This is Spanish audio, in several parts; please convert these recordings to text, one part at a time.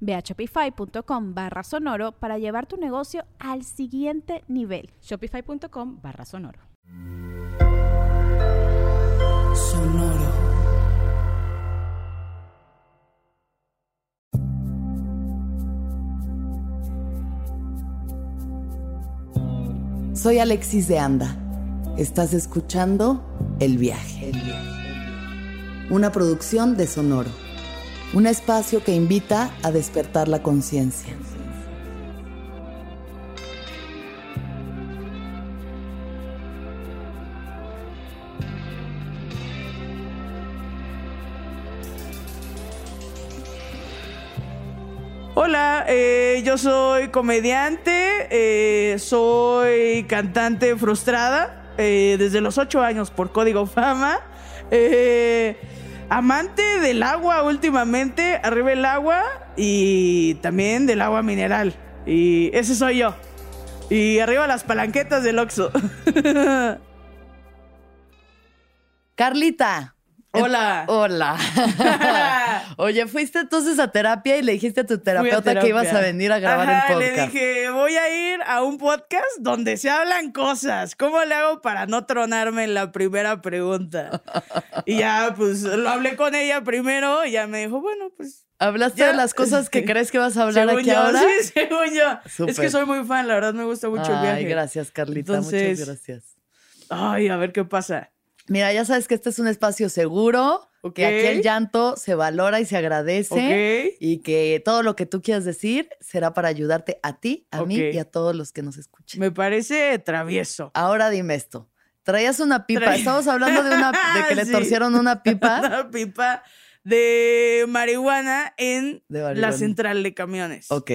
Ve a shopify.com barra sonoro para llevar tu negocio al siguiente nivel. Shopify.com barra sonoro. Sonoro. Soy Alexis de Anda. Estás escuchando El viaje. Una producción de Sonoro un espacio que invita a despertar la conciencia. Hola, eh, yo soy comediante, eh, soy cantante frustrada eh, desde los ocho años por Código Fama amante del agua últimamente, arriba el agua y también del agua mineral. Y ese soy yo. Y arriba las palanquetas del Oxxo. Carlita. Hola. Hola. Oye, fuiste entonces a terapia y le dijiste a tu terapeuta que ibas a venir a grabar un podcast. Le dije, voy a ir a un podcast donde se hablan cosas. ¿Cómo le hago para no tronarme en la primera pregunta? Y ya, pues, lo hablé con ella primero y ya me dijo, bueno, pues ¿Hablaste de las cosas que crees que vas a hablar aquí ahora? Sí, según yo. Es que soy muy fan, la verdad me gusta mucho el viaje. Ay, gracias, Carlita. Muchas gracias. Ay, a ver qué pasa. Mira, ya sabes que este es un espacio seguro, que aquí el llanto se valora y se agradece y que todo lo que tú quieras decir será para ayudarte a ti, a mí y a todos los que nos escuchen. Me parece travieso. Ahora dime esto. Traías una pipa. Estamos hablando de una de que le torcieron una pipa. una pipa de marihuana en la central de camiones. Ok.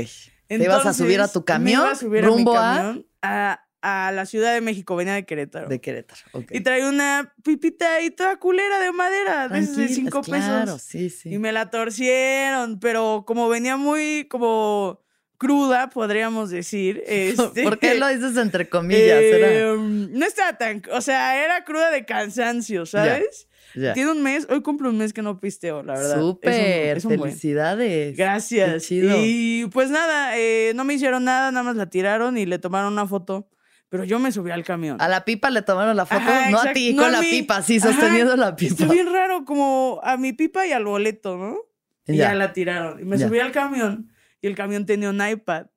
Te ibas a subir a tu camión, rumbo a, a a la Ciudad de México, venía de Querétaro. De Querétaro, ok. Y traía una pipita ahí toda culera de madera, de, de cinco pesos. Claro, sí, sí. Y me la torcieron, pero como venía muy como cruda, podríamos decir. Este, ¿Por qué lo dices entre comillas? Em, no estaba tan, o sea, era cruda de cansancio, ¿sabes? Tiene un mes, hoy cumple un mes que no pisteo, la verdad. Súper, felicidades. Gracias. Y pues nada, eh, no me hicieron nada, nada más la tiraron y le tomaron una foto pero yo me subí al camión. A la pipa le tomaron la foto, no a ti, con la pipa, sí, sosteniendo la pipa. Está bien raro, como a mi pipa y al boleto, ¿no? Y ya, la tiraron. Y me subí al camión y el camión tenía un iPad.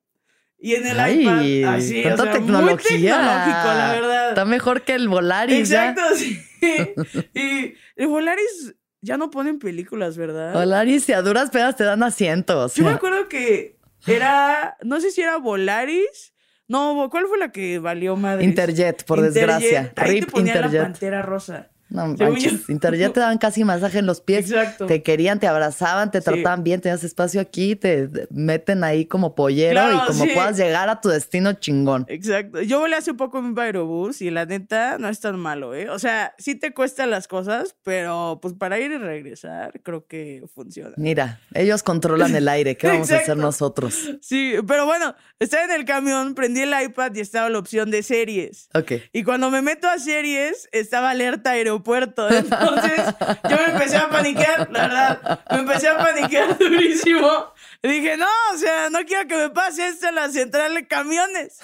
Y en el iPad, así, o sea, tecnología. muy tecnológico, la verdad. Está mejor que el Volaris. Exacto, sí. y el Volaris ya no ponen películas, ¿verdad? Volaris y a duras pedas te dan asientos. Yo me acuerdo que era, no sé si era Volaris no, ¿cuál fue la que valió madre? Interjet, por desgracia. Ahí te ponía la pantera rosa. No manches, Interjet te daban casi masaje en los pies. Exacto. Te querían, te abrazaban, te trataban bien, tenías espacio aquí, te meten ahí como pollero y como puedas llegar a tu destino chingón. Exacto. Yo volé hace poco en un aerobús y la neta no es tan malo, ¿eh? O sea, sí te cuestan las cosas, pero pues para ir y regresar creo que funciona. Mira, ellos controlan el aire, ¿qué vamos a hacer nosotros? Sí, pero bueno, estaba en el camión, prendí el iPad y estaba la opción de series. Ok. Y cuando me meto a series, estaba alerta aeropuerto puerto Entonces yo me empecé a paniquear, la verdad. Me empecé a paniquear durísimo. Dije, no, o sea, no quiero que me pase esto en la central de camiones.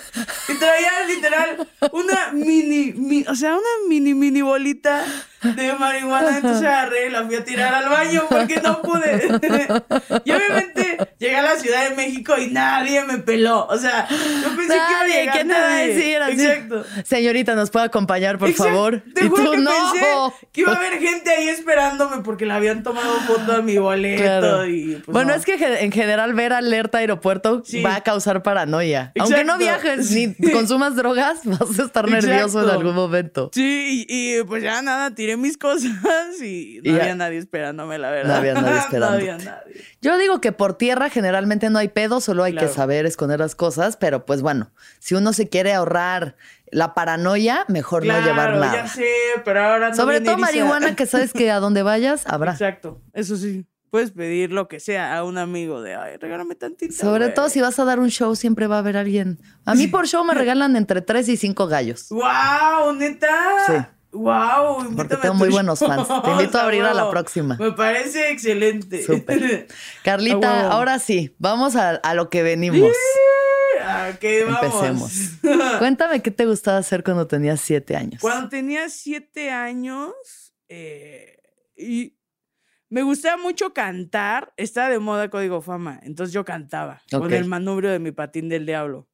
Y traía literal una mini, o sea, una mini, mini bolita de marihuana. Entonces agarré y la fui a tirar al baño porque no pude. y obviamente llegué a la Ciudad de México y nadie me peló. O sea, yo pensé que iba a ¿quién te va a nadie. decir así? Exacto. Señorita, ¿nos puede acompañar, por Exacto. favor? Te y juro tú, que no. pensé que iba a haber gente ahí esperándome porque le habían tomado foto a mi boleto Claro. y pues bueno, no. es que en general ver alerta aeropuerto Sí. va a causar paranoia. Aunque no viajes ni consumas drogas, vas a estar nervioso en algún momento. Sí, y, y, pues ya nada, tiré mis cosas y no Y ya- había nadie esperándome, la verdad. No había nadie no esperándote. había nadie. Yo digo que por tierra generalmente no hay pedo, solo hay Claro. que saber esconder las cosas, pero pues bueno, si uno se quiere ahorrar la paranoia, mejor no llevar nada. ya sé, pero ahora ando Sobre todo marihuana, que sabes que a donde vayas habrá. Exacto, eso sí. Puedes pedir lo que sea a un amigo de, ay, regálame tantito. Sobre güey". todo si vas a dar un show, siempre va a haber alguien. A mí por show me regalan entre tres y cinco gallos. ¡Wow! ¿Neta? Sí. ¡Wow! Porque tengo muy buenos fans. Te invito a abrir a la próxima. Me parece excelente. Súper. Carlita, ahora sí, vamos a, a lo que venimos. ¿A qué vamos? Empecemos. Cuéntame qué te gustaba hacer cuando tenías siete años. Cuando tenía siete años, eh, y me gustaba mucho cantar, estaba de moda Código Fama, entonces yo cantaba con el manubrio de mi patín del diablo.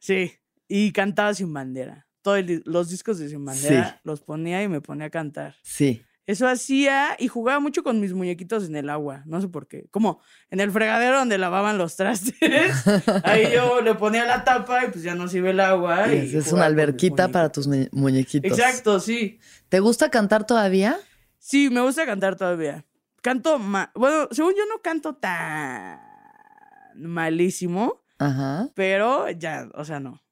Sí, y cantaba sin bandera. Todos los discos de sin bandera Sí. los ponía y me ponía a cantar. Sí. Eso hacía y jugaba mucho con mis muñequitos en el agua, no sé por qué. Como en el fregadero donde lavaban los trastes. Ahí yo le ponía la tapa y pues ya no se iba el agua. y Es, una alberquita para tus mu- muñequitos. Exacto, sí. ¿Te gusta cantar todavía? Sí, me gusta cantar todavía. Canto mal. Bueno, según yo no canto tan malísimo, Ajá. pero ya, o sea, no.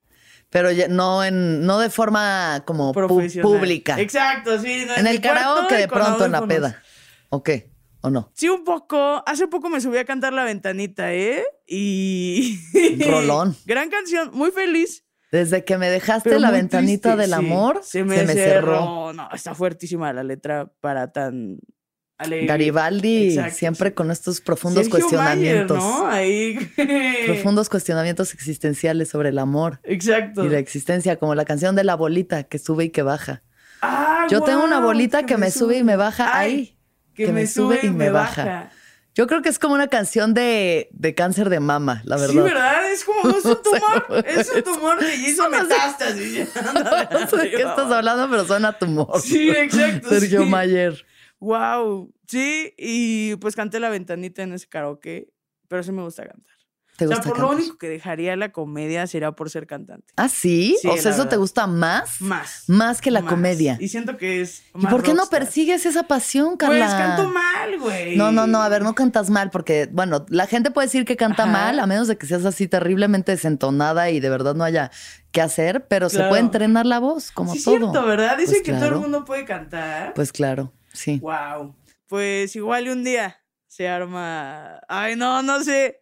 Pero ya- no en, no de forma como pública. Exacto, sí. no, En el mi cuarto karaoke de pronto en la peda. ¿O qué? ¿O no? Sí, un poco. Hace poco me subí a cantar La Ventanita, ¿eh? Y... Rolón. Gran canción, muy feliz. Desde que me dejaste pero la ventanita triste, del sí. amor, se me, cerró. No, está fuertísima la letra para tan Garibaldi Exacto, siempre con estos profundos Sergio Mayer, cuestionamientos. ¿no? Ahí. Profundos cuestionamientos existenciales sobre el amor Exacto. y la existencia, como la canción de la bolita que sube y que baja. Ah, Yo tengo una bolita que me sube y me baja Ay, ahí. Que, me sube y me baja. baja. Yo creo que es como una canción de, de cáncer de mama, la verdad. Sí, ¿verdad? Es como, es un No sé, tumor. es un tumor que hizo no metástasis. No sé de qué estás hablando, pero suena a tumor. Sí, exacto. Sergio sí. Mayer. Wow. Sí, y pues canté la ventanita en ese karaoke, pero sí me gusta cantar. ¿Te O sea, gusta por lo cantar? único que dejaría la comedia sería por ser cantante. ¿Ah, sí? Sí, o sea, ¿eso te gusta más? Más. Más que la más. comedia. Y siento que es. ¿Y por qué no persigues esa pasión, Carla? Pues canto mal, güey. No, no, no, a ver, no cantas mal, porque, bueno, la gente puede decir que canta Ajá. mal, a menos de que seas así terriblemente desentonada y de verdad no haya que hacer, pero se puede entrenar la voz, como sí, es todo. cierto, ¿verdad? Dicen Pues que todo el mundo puede cantar. Pues claro, sí. Wow. Pues igual un día se arma. Ay, no, no sé.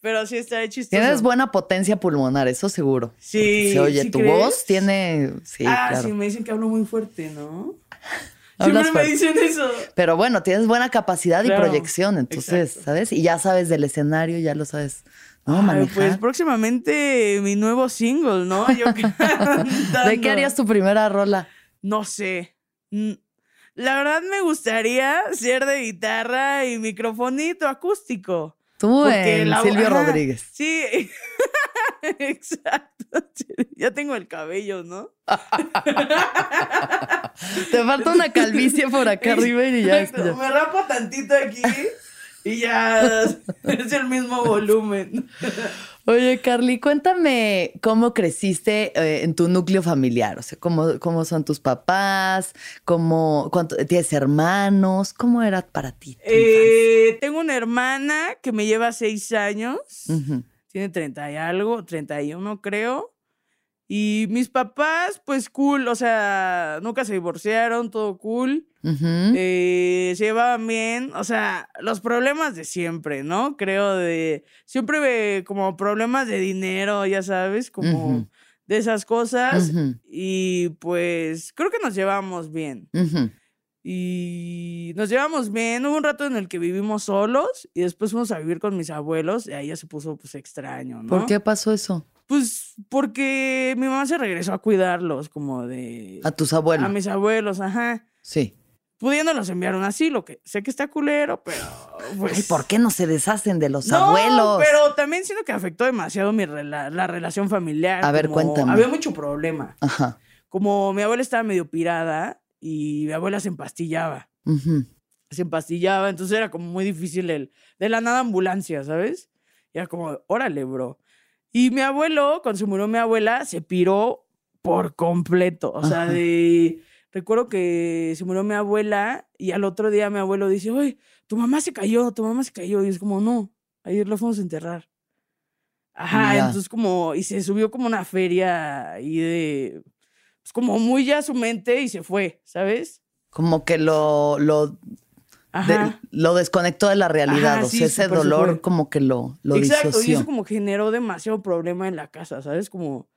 Pero sí está chistoso. Tienes buena potencia pulmonar, eso seguro. Sí. Se oye, ¿sí tu crees? voz tiene. Sí, ah, claro. sí, me dicen que hablo muy fuerte, ¿no? Siempre me dicen eso. Pero bueno, tienes buena capacidad y proyección, entonces, exacto. ¿sabes? Y ya sabes del escenario, ya lo sabes. No, Ay, pues próximamente mi nuevo single, ¿no? Yo ¿De qué harías tu primera rola? No sé. La verdad me gustaría ser de guitarra y microfonito acústico. Tú la- Silvio ajá, Rodríguez. Sí, exacto. Ya tengo el cabello, ¿no? Te falta una calvicie por acá arriba y ya. Exacto, ya. Me rapo tantito aquí y ya es el mismo volumen. Oye, Carly, cuéntame cómo creciste eh, en tu núcleo familiar. O sea, cómo, cómo son tus papás, cómo, cuánto, tienes hermanos, cómo era para ti. Eh, tengo una hermana que me lleva seis años. Tiene 30 y algo, 31 creo. Y mis papás, pues cool, o sea, nunca se divorciaron, todo cool. Eh, se llevaban bien, o sea, los problemas de siempre, ¿no? Creo de, siempre ve como problemas de dinero, ya sabes, como de esas cosas. Y pues creo que nos llevamos bien. Y nos llevamos bien. Hubo un rato en el que vivimos solos y después fuimos a vivir con mis abuelos y ahí ya se puso pues extraño, ¿no? ¿Por qué pasó eso? Pues porque mi mamá se regresó a cuidarlos, como de... A tus abuelos. A mis abuelos, ajá. Sí. pudiéndolos enviar a un asilo, que sé que está culero, pero pues... Ay, ¿por qué no se deshacen de los abuelos? pero también siento que afectó demasiado mi rela- la relación familiar. A ver, como cuéntame. Había mucho problema. Ajá. Como mi abuela estaba medio pirada y mi abuela se empastillaba. ujú. Se empastillaba, entonces era como muy difícil el... De la nada ambulancia, ¿sabes? Y era como, órale, bro. Y mi abuelo, cuando se murió mi abuela, se piró por completo. O sea, Ajá. de... Recuerdo que se murió mi abuela y al otro día mi abuelo dice, oye, tu mamá se cayó, tu mamá se cayó. Y es como, no, ayer la fuimos a enterrar. Ajá, entonces como, y se subió como una feria ahí de, pues como muy ya su mente y se fue, ¿sabes? Como que lo, lo, de- lo desconectó de la realidad. Ajá, o sí, sea, ese súper se dolor como que lo, lo Exacto, y disoció. eso como generó demasiado problema en la casa, ¿sabes? Como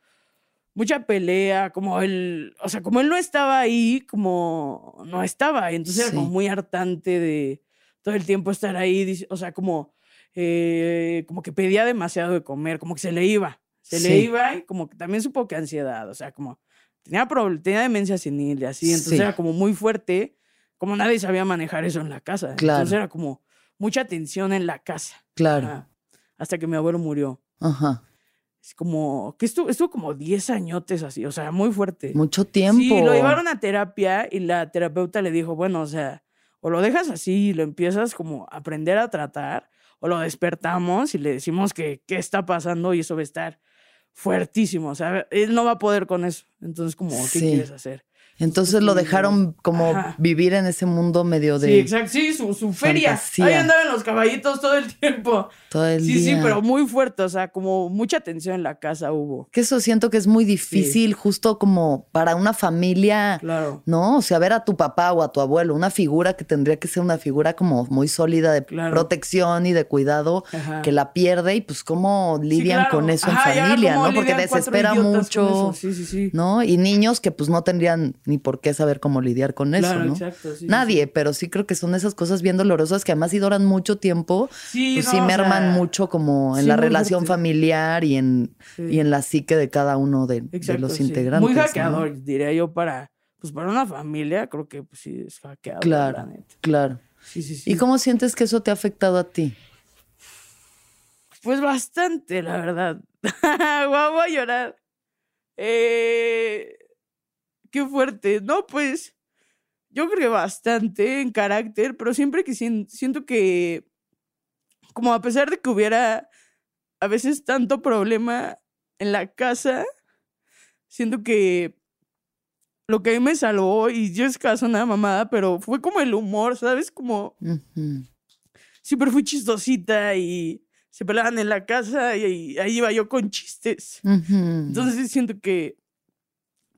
mucha pelea, como él, o sea, como él no estaba ahí, como no estaba, y entonces era como Sí. muy hartante de todo el tiempo estar ahí, o sea, como, eh, como que pedía demasiado de comer, como que se le iba, se le Sí. iba y como que también supo que ansiedad, o sea, como tenía, tenía demencia senil y así, entonces Sí. era como muy fuerte, como nadie sabía manejar eso en la casa, Claro. entonces era como mucha tensión en la casa. Claro. Hasta que mi abuelo murió. Ajá. Es como, que estuvo, estuvo como 10 añotes así, o sea, muy fuerte. Mucho tiempo. Sí, lo llevaron a terapia y la terapeuta le dijo, bueno, o sea, o lo dejas así y lo empiezas como a aprender a tratar, o lo despertamos y le decimos que qué está pasando y eso va a estar fuertísimo, o sea, él no va a poder con eso. Entonces, como, ¿qué Sí. quieres hacer? Entonces lo dejaron como ajá. vivir en ese mundo medio de Sí, exacto, sí, su, su feria. fantasía. Ahí andaban los caballitos todo el tiempo. todo el Sí, día. sí, pero muy fuerte, o sea, como mucha tensión en la casa hubo. Que eso siento que es muy difícil, justo como para una familia, Claro. ¿no? O sea, ver a tu papá o a tu abuelo, una figura que tendría que ser una figura como muy sólida de Claro. protección y de cuidado, Ajá. que la pierde y pues cómo Sí, lidian claro. con eso Ajá, en familia, ¿no? Porque desespera mucho. Sí, sí, sí. ¿no? Y niños que pues no tendrían ni por qué saber cómo lidiar con eso, Claro, ¿no? exacto, sí, sí, Nadie, pero sí creo que son esas cosas bien dolorosas que además si duran mucho tiempo, Sí, pues no, sí o merman sea, mucho como en la relación fuerte. familiar y en, y en la psique de cada uno de, los integrantes. Muy ¿no? hackeador, diría yo, para, pues para una familia, creo que pues, sí es hackeador, Claro. Claro. Sí, sí, sí. ¿Y cómo sientes que eso te ha afectado a ti? Pues bastante, la verdad. Guau, voy a llorar. Eh, qué fuerte. No, pues, yo creo que bastante en carácter, pero siempre que sien- siento que, como a pesar de que hubiera a veces tanto problema en la casa, siento que lo que a mí me salvó, y yo es caso una mamada, pero fue como el humor, ¿sabes? Como Ujú. siempre fui chistosita y se peleaban en la casa y, ahí- iba yo con chistes. Entonces siento que,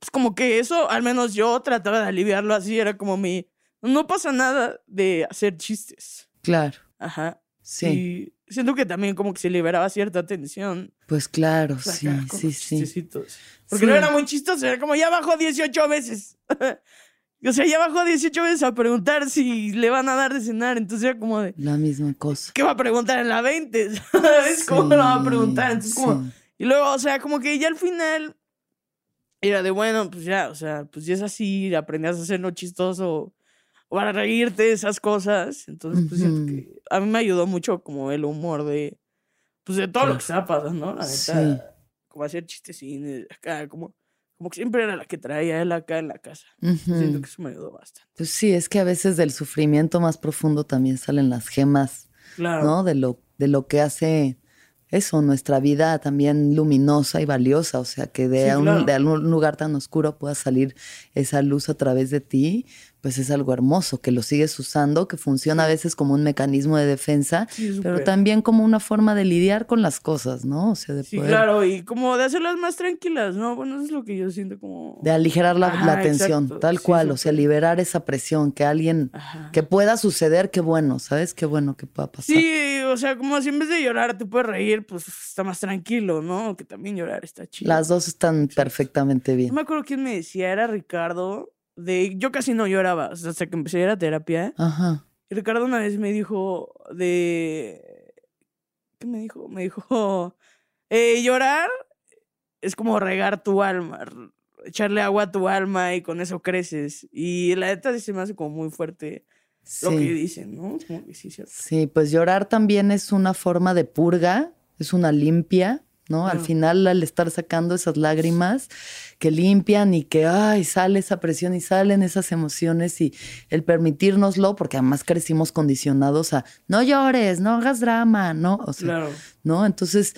pues como que eso, al menos yo trataba de aliviarlo así, era como mi, no pasa nada de hacer chistes. Claro. Ajá. Sí. Y siento que también como que se liberaba cierta tensión. Pues claro, acá sí, sí, sí. Porque Sí. no era muy chistoso, era como ya bajó 18 veces. o sea, ya bajó 18 veces a preguntar si le van a dar de cenar. Entonces era como de, La misma cosa. ¿qué va a preguntar en la 20? ¿Sabes cómo lo va a preguntar? Entonces, como, Sí. y luego, o sea, como que ya al final era de, bueno, pues ya, o sea, pues ya es así, aprendías a hacerlo chistoso o para reírte de esas cosas. Entonces, pues siento Ujú. que a mí me ayudó mucho como el humor de, pues de todo lo que estaba pasando, ¿no? La neta, Sí. como hacer chistecines acá, como, como que siempre era la que traía él acá en la casa. Siento que eso me ayudó bastante. Pues sí, es que a veces del sufrimiento más profundo también salen las gemas, Claro. ¿no? De lo, de lo que hace eso, nuestra vida también luminosa y valiosa. O sea, que de, Sí, un- claro. de algún lugar tan oscuro pueda salir esa luz a través de ti, pues es algo hermoso, que lo sigues usando, que funciona a veces como un mecanismo de defensa, Sí, pero también como una forma de lidiar con las cosas, ¿no? O sea, de Sí, poder... claro, y como de hacerlas más tranquilas, ¿no? Bueno, eso es lo que yo siento como... De aligerar la, la Ajá, tensión, exacto, tal sí, cual, o sea, liberar esa presión, que alguien, Ajá. que pueda suceder, qué bueno, ¿sabes? Qué bueno que pueda pasar. Sí, o sea, como si en vez de llorar te puedes reír, pues está más tranquilo, ¿no? Que también llorar está chido. Las dos están perfectamente No bien. me acuerdo quién me decía, era Ricardo, de yo casi no lloraba, hasta que empecé a ir a terapia. Ajá. Y Ricardo una vez me dijo de... ¿Qué me dijo? Me dijo, eh, llorar es como regar tu alma. echarle agua a tu alma y con eso creces. Y la neta se me hace como muy fuerte lo que dicen, ¿no? sí, sí, pues llorar también es una forma de purga, es una limpia ¿no? Al final, al estar sacando esas lágrimas que limpian y que, ay, sale esa presión y salen esas emociones y el permitírnoslo, porque además crecimos condicionados a, no llores, no hagas drama, ¿no? O sea, ¿no? Entonces,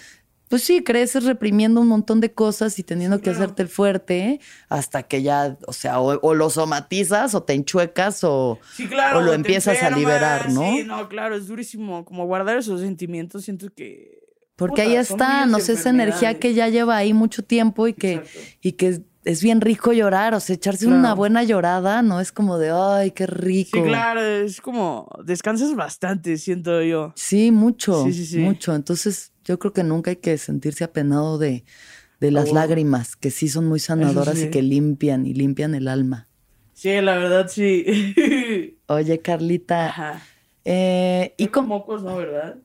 pues sí, creces reprimiendo un montón de cosas y teniendo que hacerte el fuerte hasta que ya, o sea, o, lo somatizas o te enchuecas o, o lo empiezas a liberar, ¿no? Sí, no, claro, es durísimo como guardar esos sentimientos, siento que porque ahí está, no sé, esa energía que ya lleva ahí mucho tiempo y que, y que es bien rico llorar, o sea, echarse una buena llorada, ¿no? Es como de, ay, qué rico. Sí, claro, es como, descansas bastante, siento yo. Sí, mucho, mucho. Entonces, yo creo que nunca hay que sentirse apenado de, de las oh. lágrimas, que sí son muy sanadoras y que limpian y limpian el alma. Sí, la verdad, sí. Oye, Carlita. Ajá. Eh, y como mocos, ¿no? ¿Verdad?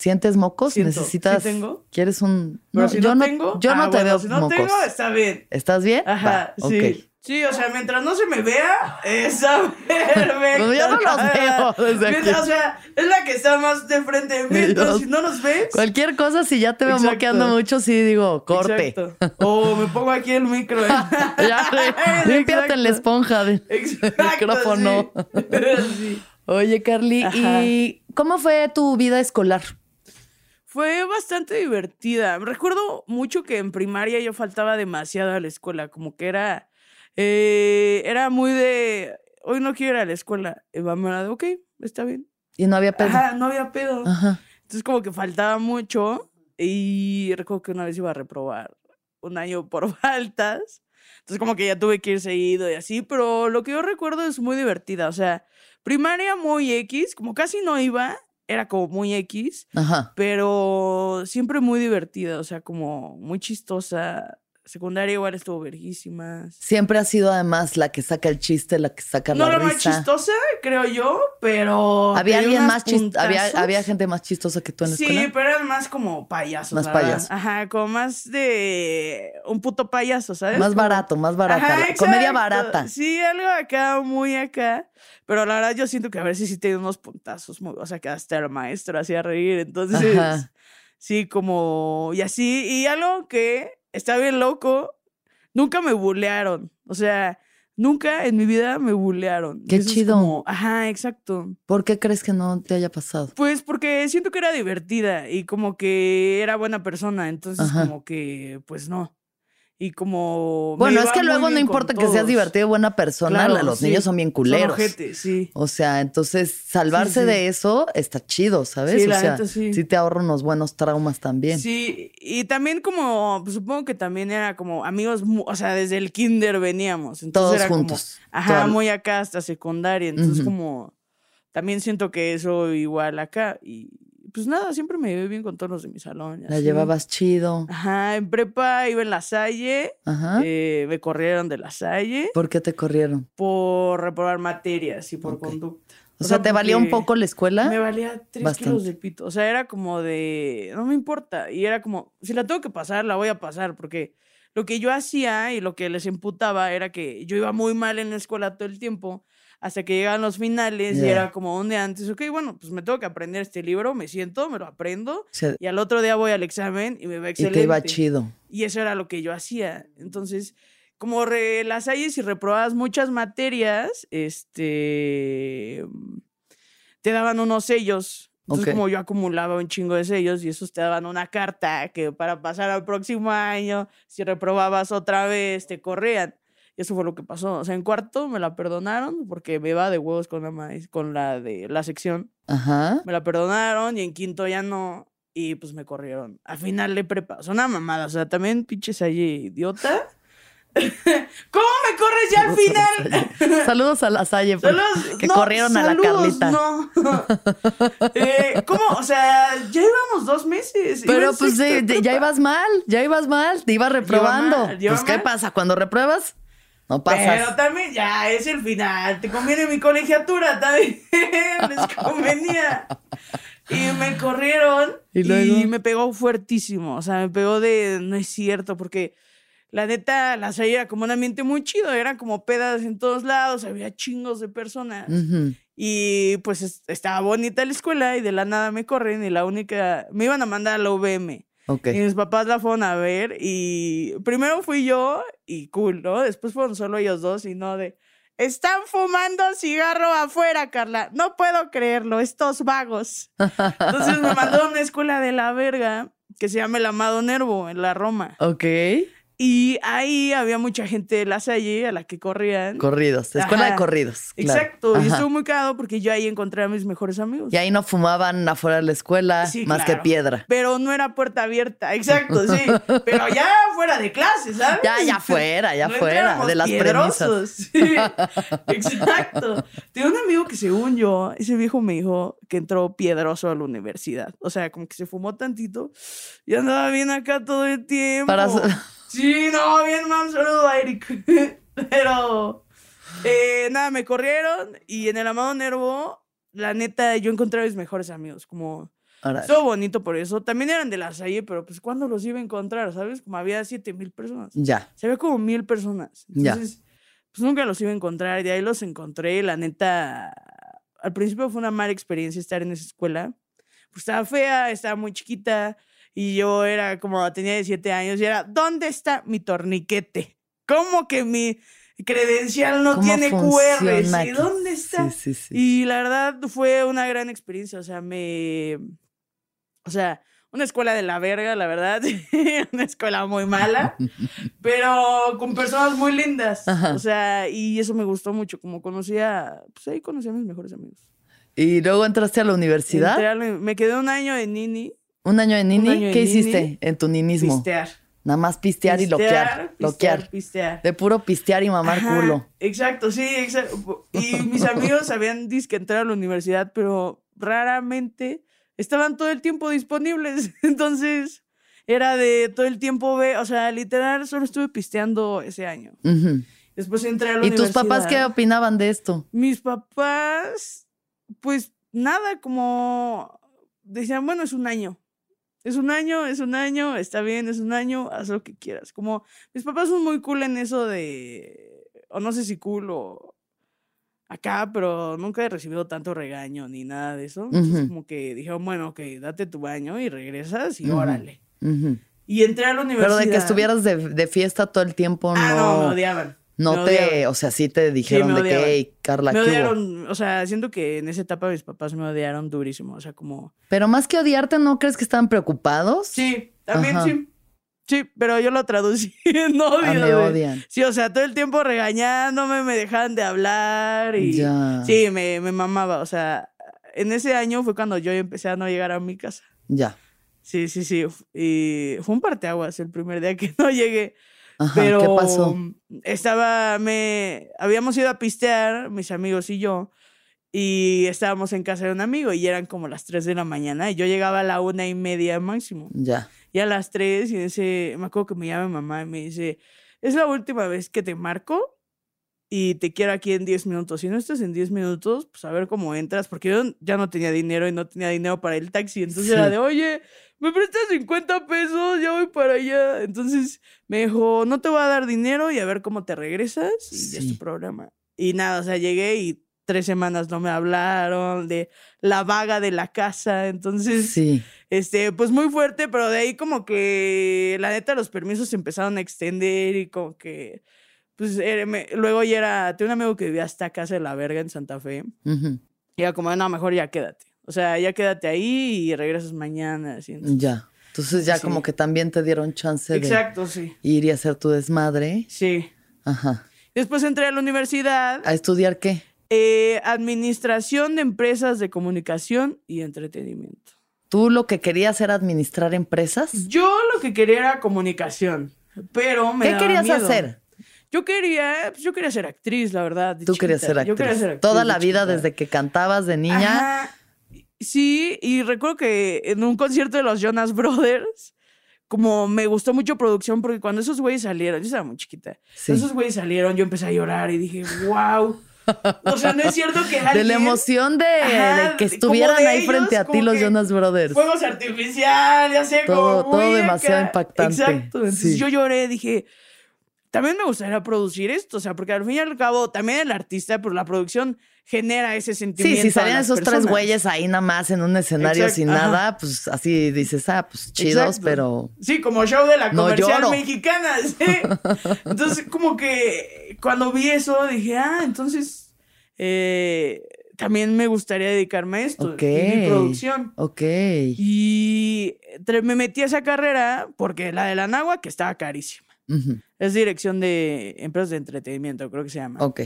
¿Sientes mocos? ¿Necesitas? ¿Sí tengo? ¿Quieres un.? no, si yo no, tengo. Yo no ah, te veo si no mocos. tengo, está bien. ¿Estás bien? Ajá, sí. Sí, o sea, mientras no se me vea, está perfecto. Yo no los veo desde aquí. O sea, es la que está más de frente de mí. Entonces, si no nos ves. Cualquier cosa, si ya te veo moqueando mucho, sí digo, corte. Exacto. O me pongo aquí el micro. ¿eh? ya, límpiate en la esponja del micrófono. Sí. Oye, Carly, ¿y cómo fue tu vida escolar? Fue bastante divertida. Recuerdo mucho que en primaria yo faltaba demasiado a la escuela, como que era, eh, era muy de, hoy no quiero ir a la escuela. Y me de, ok, está bien. Y no había pedo. Ajá, no había pedo. Entonces como que faltaba mucho y recuerdo que una vez iba a reprobar un año por faltas. Entonces como que ya tuve que ir seguido y así, pero lo que yo recuerdo es muy divertida. O sea, primaria muy X, como casi no iba, era como muy X, pero siempre muy divertida, o sea, como muy chistosa. Secundaria igual estuvo verguísima. Siempre ha sido además la que saca el chiste, la que saca la risa. No era más chistosa, creo yo, pero... Había alguien más chistosa, había, gente más chistosa que tú en la escuela. Sí, pero eran más como payasos. Más payasos. Ajá, como más de un puto payaso, ¿sabes? Más barato, más barata. comedia barata. Sí, algo acá, muy acá. Pero la verdad yo siento que a veces sí tiene unos puntazos, muy, o sea, que hasta el maestro hacía reír. Entonces, sí, como, y así, y algo que está bien loco, nunca me bulearon. O sea, nunca en mi vida me bulearon. Qué chido. ajá, exacto. ¿Por qué crees que no te haya pasado? Pues porque siento que era divertida y como que era buena persona. Entonces, como que, pues no y como... Bueno, es que luego no importa que seas divertido y buena persona, los niños son bien culeros. sí. O sea, entonces salvarse de eso está chido, ¿sabes? Sí, o sea, sí. te ahorra unos buenos traumas también. Sí, y también como, pues, supongo que también era como amigos, o sea, desde el kinder veníamos. Entonces Todos juntos. ajá, muy acá hasta secundaria. Entonces como, también siento que eso igual acá y pues nada, siempre me llevé bien con todos los de mi salón. La llevabas chido. Ajá, en prepa iba en la Salle. Ajá. Eh, me corrieron de la Salle. ¿Por qué te corrieron? Por reprobar materias y por conducta. O, sea, ¿te valía un poco la escuela? Me valía tres kilos de pito. O sea, era como de, no me importa. Y era como, si la tengo que pasar, la voy a pasar. Porque lo que yo hacía y lo que les imputaba era que yo iba muy mal en la escuela todo el tiempo hasta que llegan los finales y era como un día antes, ok, bueno, pues me tengo que aprender este libro, me siento, me lo aprendo y al otro día voy al examen y me va excelente. Y te iba chido. Y eso era lo que yo hacía. Entonces, como re, las hay y reprobabas muchas materias, este, te daban unos sellos. Entonces, como yo acumulaba un chingo de sellos y esos te daban una carta que para pasar al próximo año, si reprobabas otra vez, te corrían. Eso fue lo que pasó. O sea, en cuarto me la perdonaron porque me iba de huevos con la, con la de la sección. Ajá. Me la perdonaron y en quinto ya no. Y pues me corrieron. Al final le prepa. O sea, una mamada. O sea, también pinches allí idiota. ¿Cómo me corres ya al final? Saludos a la Salle. Pues, saludos, que corrieron a la Carlita. No. eh, ¿Cómo? O sea, ya íbamos dos meses. Pero pues ya ibas mal, ya ibas mal, te ibas reprobando. pues, ¿qué pasa? Cuando repruebas, no pasa. Pero también ya es el final. Te conviene mi colegiatura también. Les convenía. Y me corrieron ¿Y, me pegó fuertísimo. O sea, me pegó de no es cierto, porque la neta, la Salle era como un ambiente muy chido, eran como pedas en todos lados, había chingos de personas. Y pues estaba bonita la escuela y de la nada me corren y la única, me iban a mandar a la UVM. Y mis papás la fueron a ver y primero fui yo y cool, ¿no? Después fueron solo ellos dos y no de, están fumando cigarro afuera, Carla. No puedo creerlo, estos vagos. Entonces me mandó a una escuela de la verga que se llama El Amado Nervo en la Roma. Ok. Y ahí había mucha gente de la Salle a la que corrían. Corridos, escuela de corridos. Exacto. Y estuvo muy cagado porque yo ahí encontré a mis mejores amigos. Y ahí no fumaban afuera de la escuela, más que piedra. Pero no era puerta abierta, exacto, sí. Pero ya fuera de clase, ¿sabes? Ya, ya fuera, ya fuera, de las premisas. Sí, exacto. Tengo un amigo que según yo, ese viejo me dijo que entró piedroso a la universidad. O sea, como que se fumó tantito y andaba bien acá todo el tiempo. Para Sí, no, bien, mam, saludo a Eric. Pero, eh, nada, me corrieron y en el Amado Nervo, la neta, yo encontré a mis mejores amigos, como... Estuvo bonito por eso. También eran de la Salle, pero pues ¿cuándo los iba a encontrar? ¿Sabes? Como había siete mil personas. Ya. Se ve como mil personas. Entonces, pues nunca los iba a encontrar. Y de ahí los encontré. La neta, al principio fue una mala experiencia estar en esa escuela. Pues estaba fea, estaba muy chiquita. Y yo era como, tenía 17 años y era, ¿dónde está mi torniquete? ¿Cómo que mi credencial no tiene QR? ¿Y dónde está? Sí, sí, sí. Y la verdad fue una gran experiencia, o sea, me... O sea, una escuela de la verga, la verdad. una escuela muy mala, pero con personas muy lindas. O sea, y eso me gustó mucho, como conocía, pues ahí conocí a mis mejores amigos. ¿Y luego entraste a la universidad? me quedé un año en Nini ¿Un año de nini? ¿Qué hiciste en tu ninismo? Pistear. Nada más pistear, y loquear. Pistear, Pistear. De puro pistear y mamar culo. Exacto, sí, exacto. Y mis amigos habían dicho que entrar a la universidad, pero raramente estaban todo el tiempo disponibles. Entonces, era de todo el tiempo, ve, o sea, literal, solo estuve pisteando ese año. Después entré a la universidad. ¿Y tus papás qué opinaban de esto? Mis papás, pues nada, como decían, bueno, es un año. Es un año, es un año, está bien, es un año, haz lo que quieras. Como mis papás son muy cool en eso de, o no sé si cool o acá, pero nunca he recibido tanto regaño ni nada de eso. Entonces como que dijeron, bueno, ok, date tu baño y regresas y órale. Y entré a la universidad. Pero de que estuvieras de, fiesta todo el tiempo, ah, no. no, me odiaban. No te, o sea, sí te dijeron de que, Carla, Me odiaron, o sea, siento que en esa etapa mis papás me odiaron durísimo, o sea, como... Pero más que odiarte, ¿no crees que estaban preocupados? Sí, también sí. Sí, pero yo lo traducí en odio. Ah, me odian. Sí, o sea, todo el tiempo regañándome, me dejaban de hablar y... Ya. Sí, me, me mamaba, o sea, en ese año fue cuando yo empecé a no llegar a mi casa. Ya. Sí, sí, sí. Y fue un parteaguas el primer día que no llegué. Pero ¿qué pasó? Estaba, me, habíamos ido a pistear, mis amigos y yo, y estábamos en casa de un amigo y eran como las 3 de la mañana y yo llegaba a la una y media máximo. Ya. Y a las 3 y ese, me acuerdo que me llama mi mamá y me dice, es la última vez que te marco y te quiero aquí en 10 minutos. Si no estás en 10 minutos, pues a ver cómo entras, porque yo ya no tenía dinero y no tenía dinero para el taxi. Entonces era de, oye, ¿me prestas 50 pesos? Ya voy para allá. Entonces me dijo, no te voy a dar dinero y a ver cómo te regresas y ya es tu programa. Y nada, o sea, llegué y tres semanas no me hablaron de la vaga de la casa. Entonces, sí. este, pues muy fuerte, pero de ahí como que la neta los permisos se empezaron a extender y como que pues luego ya era, tengo un amigo que vivía hasta casa de la verga en Santa Fe. Y era como, no, mejor ya quédate. O sea, ya quédate ahí y regresas mañana. Así, ya. Entonces ya como que también te dieron chance Exacto, sí. ir y hacer tu desmadre. Sí. Ajá. Después entré a la universidad. ¿A estudiar qué? Eh, administración de empresas de comunicación y entretenimiento. ¿Tú lo que querías era administrar empresas? Yo lo que quería era comunicación, pero me ¿Qué querías hacer? Yo quería, pues yo quería ser actriz, la verdad. Tú querías ser actriz. Yo quería ser actriz. Toda la vida desde que cantabas de niña. Sí, y recuerdo que en un concierto de los Jonas Brothers, como me gustó mucho producción, porque cuando esos güeyes salieron, yo estaba muy chiquita, esos güeyes salieron, yo empecé a llorar y dije, wow. O sea, no es cierto que alguien... De la emoción de, que estuvieran ahí frente a ti los Jonas Brothers. Fuegos artificiales, ya sé, todo, Todo demasiado impactante. Exacto. Entonces yo lloré, dije, también me gustaría producir esto, o sea, porque al fin y al cabo también el artista, pues la producción genera ese sentimiento. Sí, si salían esos tres güeyes ahí nada más en un escenario sin nada, pues así dices, ah, pues chidos, pero. Sí, como show de la comercial mexicana. ¿sí? Entonces, como que cuando vi eso dije, ah, entonces eh, también me gustaría dedicarme a esto, Ok. mi producción. Ok. Y me metí a esa carrera porque la de la Nagua, que estaba carísima. Es dirección de empresas de entretenimiento, creo que se llama. Ok.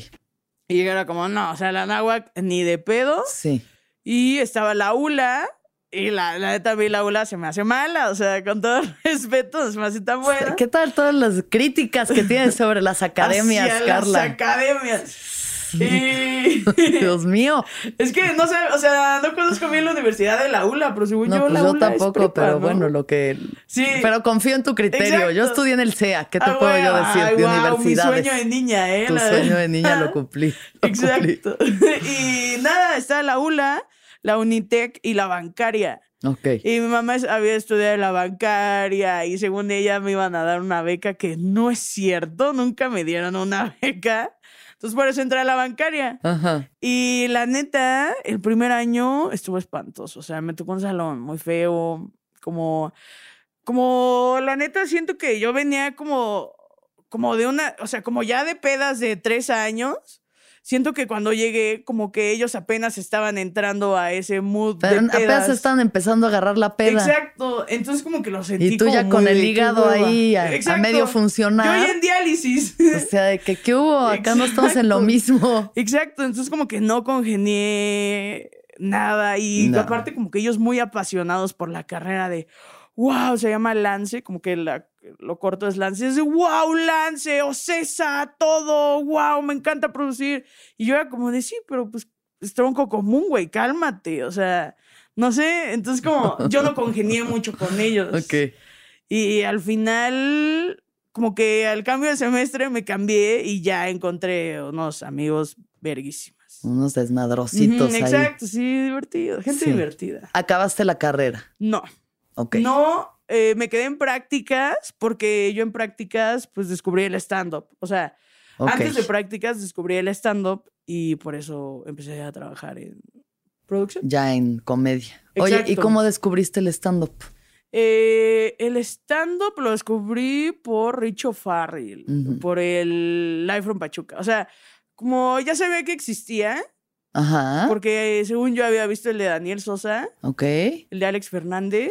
Y era como, no, o sea, la náhuac ni de pedo. Sí. Y estaba la ULA. Y la, la neta, a mí la ULA se me hace mala, o sea, con todo respeto, se me hace tan buena. ¿Qué tal todas las críticas que tienes sobre las academias, Hacia Carla? Las academias. Y... Dios mío. Es que no sé, o sea, no conozco bien la universidad de la ULA, pero según no, yo, pues la yo ULA tampoco, prepa, pero ¿no? bueno, lo que. Sí. Pero confío en tu criterio. Yo Exacto. estudié en el CEA. ¿Qué te Ah, puedo yo decir ay, de guau, universidades? Mi sueño de niña, ¿eh? Tu sueño de niña lo cumplí. lo cumplí. Exacto. y nada, está la ULA, la Unitec y la bancaria. Ok. Y mi mamá había estudiado en la bancaria y según ella me iban a dar una beca que no es cierto, nunca me dieron una beca. Entonces por eso entré a la bancaria. Ajá. Y la neta, el primer año estuvo espantoso. O sea, me tocó un salón muy feo, como, como la neta siento que yo venía como, como de una, o sea, como ya de pedas de tres años. Siento que cuando llegué, como que ellos apenas estaban entrando a ese mood Pero de apenas están empezando a agarrar la peda. Exacto. Entonces como que lo sentí Y tú como ya con el hígado ahí a, a Exacto. medio Yo funcionar. ya en diálisis. O sea, de que qué hubo, acá no estamos en lo Exacto. mismo. Exacto, entonces como que no congenié nada y No. aparte como que ellos muy apasionados por la carrera de, wow, se llama Lance, como que la- lo corto es Lance, es de, wow, Lance, o Cesa, todo, wow, me encanta producir. Y yo era como de, sí, pero pues es tronco común, güey, cálmate, o sea, no sé, entonces como yo no congenié mucho con ellos. Ok. Y al final, como que al cambio de semestre me cambié y ya encontré unos amigos verguísimas. Unos desmadrositos ahí. Exacto, sí, divertido. Gente Sí. divertida. Acabaste la carrera. No, Ok. no, eh, me quedé en prácticas porque yo en prácticas pues descubrí el stand-up. O sea, antes de prácticas descubrí el stand-up y por eso empecé a trabajar en producción. Ya en comedia. Oye, ¿y cómo descubriste el stand-up? Eh, el stand-up lo descubrí por Richo Farrell, por el Live from Pachuca. O sea, como ya sabía que existía, Ajá. porque según yo había visto el de Daniel Sosa, Ok. el de Alex Fernández,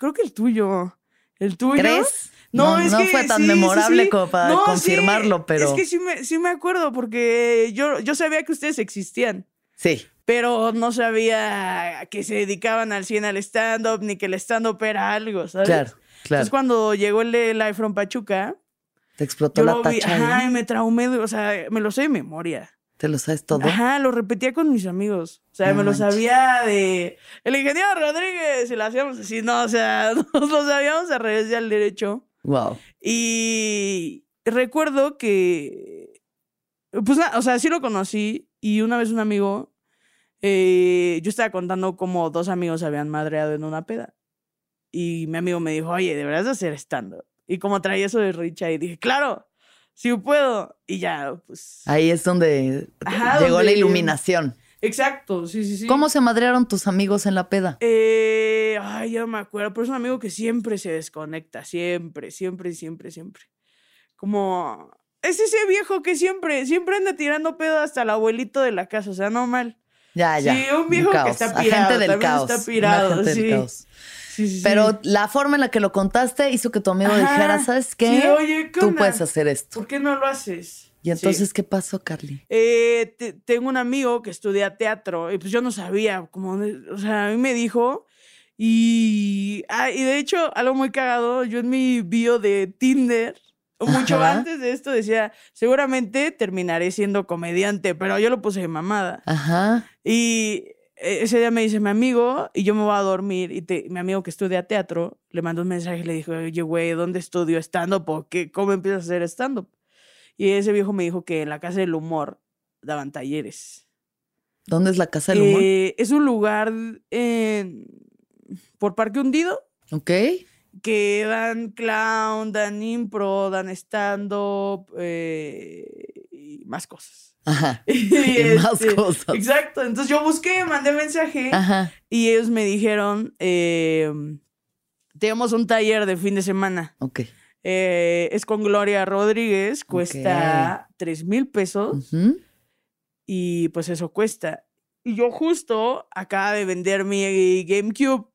creo que el tuyo. ¿El tuyo? ¿Crees? No, es que fue tan sí, memorable sí. como para No, confirmarlo, pero Es que sí me, sí me acuerdo, porque yo, yo sabía que ustedes existían. sí. Pero no sabía que se dedicaban al 100 al stand-up, ni que el stand-up era algo, ¿sabes? Claro, claro. Entonces, cuando llegó el de Live from Pachuca, Te explotó yo la lo vi, tacha ajá, y me traumé, o sea, me lo sé de memoria. Te lo sabes todo. Ajá, lo repetía con mis amigos. O sea, No me lo sabía de el ingeniero Rodríguez y lo hacíamos así, no, o sea, nos lo sabíamos al revés y al derecho. Wow. Y recuerdo que, pues, o sea, sí lo conocí y una vez un amigo, eh, yo estaba contando cómo dos amigos se habían madreado en una peda. Y mi amigo me dijo, oye, deberás de hacer stand-up. Y como traía eso de Richa, y dije, claro, sí puedo. Y ya, pues... Ahí es donde Ajá, llegó la iluminación. Exacto, sí, sí, sí. ¿Cómo se madrearon tus amigos en la peda? Eh, ay, ya me acuerdo, pero es un amigo que siempre se desconecta, siempre, siempre, siempre, siempre. Como, es ese viejo que siempre, siempre anda tirando pedo hasta el abuelito de la casa, o sea, no mal. Ya, ya. Sí, un viejo que está Agente pirado, del también caos. está pirado, agente del sí. caos. Sí, sí, sí. Pero la forma en la que lo contaste hizo que tu amigo Ajá. dijera, ¿sabes qué? Oye, ¿qué Tú puedes hacer esto. ¿Por qué no lo haces? Y entonces, ¿qué pasó, Carly? Eh, te- tengo un amigo que estudia teatro y pues yo no sabía, como, o sea, a mí me dijo y, ah, y de hecho, algo muy cagado, yo en mi bio de Tinder, mucho Ajá. antes de esto decía, seguramente terminaré siendo comediante, pero yo lo puse de mamada. Ajá. Y ese día me dice mi amigo y yo me voy a dormir y te- mi amigo que estudia teatro le mandó un mensaje y le dijo, oye, güey, ¿dónde estudio stand-up? ¿O qué? ¿Cómo empiezas a hacer stand-up? Y ese viejo me dijo que en la Casa del Humor daban talleres. ¿Dónde es la casa del humor? Eh, es un lugar en- por Parque Hundido Ok. que dan clown, dan impro, dan stand-up eh, y más cosas. Ajá. Y, más este, cosas. Exacto. Entonces yo busqué, mandé mensaje Ajá. y ellos me dijeron, eh, tenemos un taller de fin de semana. Ok. Eh, es con Gloria Rodríguez, cuesta tres mil pesos y pues eso cuesta. Y yo justo acaba de vender mi GameCube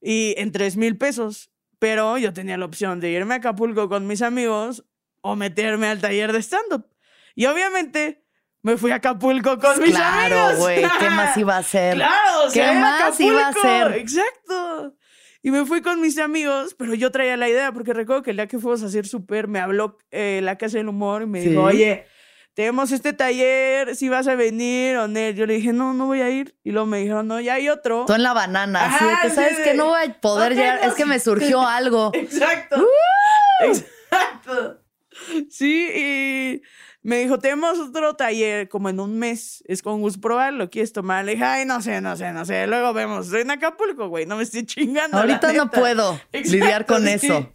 y en tres mil pesos, pero yo tenía la opción de irme a Acapulco con mis amigos o meterme al taller de stand-up. Y obviamente me fui a Acapulco con mis Claro, amigos. güey. ¿Qué más iba a hacer? Claro, o ¿Qué sea, era más iba a hacer? Exacto. Y me fui con mis amigos, pero yo traía la idea, porque recuerdo que el día que fuimos a hacer súper, me habló eh, la Casa del Humor y me Sí. dijo, oye, tenemos este taller, si vas a venir o no. Yo le dije, no, no voy a ir. Y luego me dijeron, no, ya hay otro. Tú en la banana, así de que sabes de- que no voy a poder llegar, no, es que me surgió algo. Exacto. Exacto. Sí, y me dijo, tenemos otro taller como en un mes, es con Gus Proal, ¿lo quieres tomar? Le dije, ay, no sé, no sé, no sé, luego vemos, estoy en Acapulco, güey, no me estoy chingando. Ahorita no neta". puedo Exacto, lidiar con sí. eso.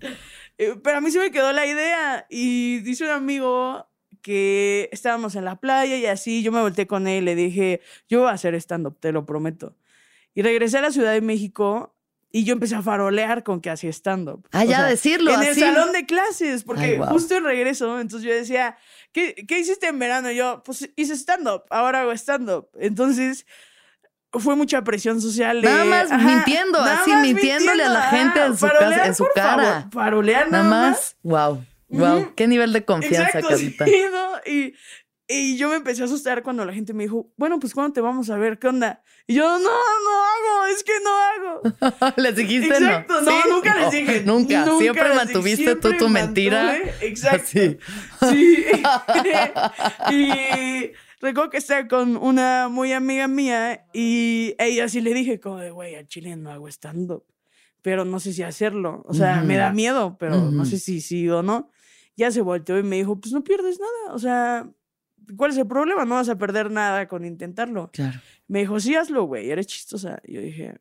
Eh, Pero a mí se me quedó la idea y dice un amigo que estábamos en la playa y así, yo me volteé con él y le dije, yo voy a hacer stand-up, te lo prometo. Y regresé a la Ciudad de México y yo empecé a farolear con que hacía stand-up. Ah, ya, decirlo, En el salón de clases, porque Ay, justo en regreso, entonces yo decía, ¿qué, qué hiciste en verano? Y yo, pues hice stand-up, ahora hago stand-up. Entonces fue mucha presión social. de- Nada más mintiendo, así, más mintiéndole a la gente en su Farolear, casa- en su por cara. favor, Farolear Nada nada, más. Wow. Wow. Ujú. Qué nivel de confianza, Exacto, Carlita. sí, ¿no? Y, y yo me empecé a asustar cuando la gente me dijo, bueno, pues ¿cuándo te vamos a ver? ¿Qué onda? Y yo, no, no hago, es que no hago. ¿Les dijiste Exacto, no? no, ¿Sí? nunca les No, dije. Nunca. nunca Siempre les mantuviste tú siempre tu mentira. mantuve, Exacto. Así. Sí. y recuerdo que estaba con una muy amiga mía y ella sí le dije como de, güey, al chile no hago stand-up, pero no sé si hacerlo. O sea, me da miedo, pero no sé si sí o no. Ya se volteó y me dijo, pues no pierdes nada. O sea, ¿cuál es el problema? No vas a perder nada con intentarlo. Claro. Me dijo, sí, hazlo, güey, eres chistosa. Yo dije,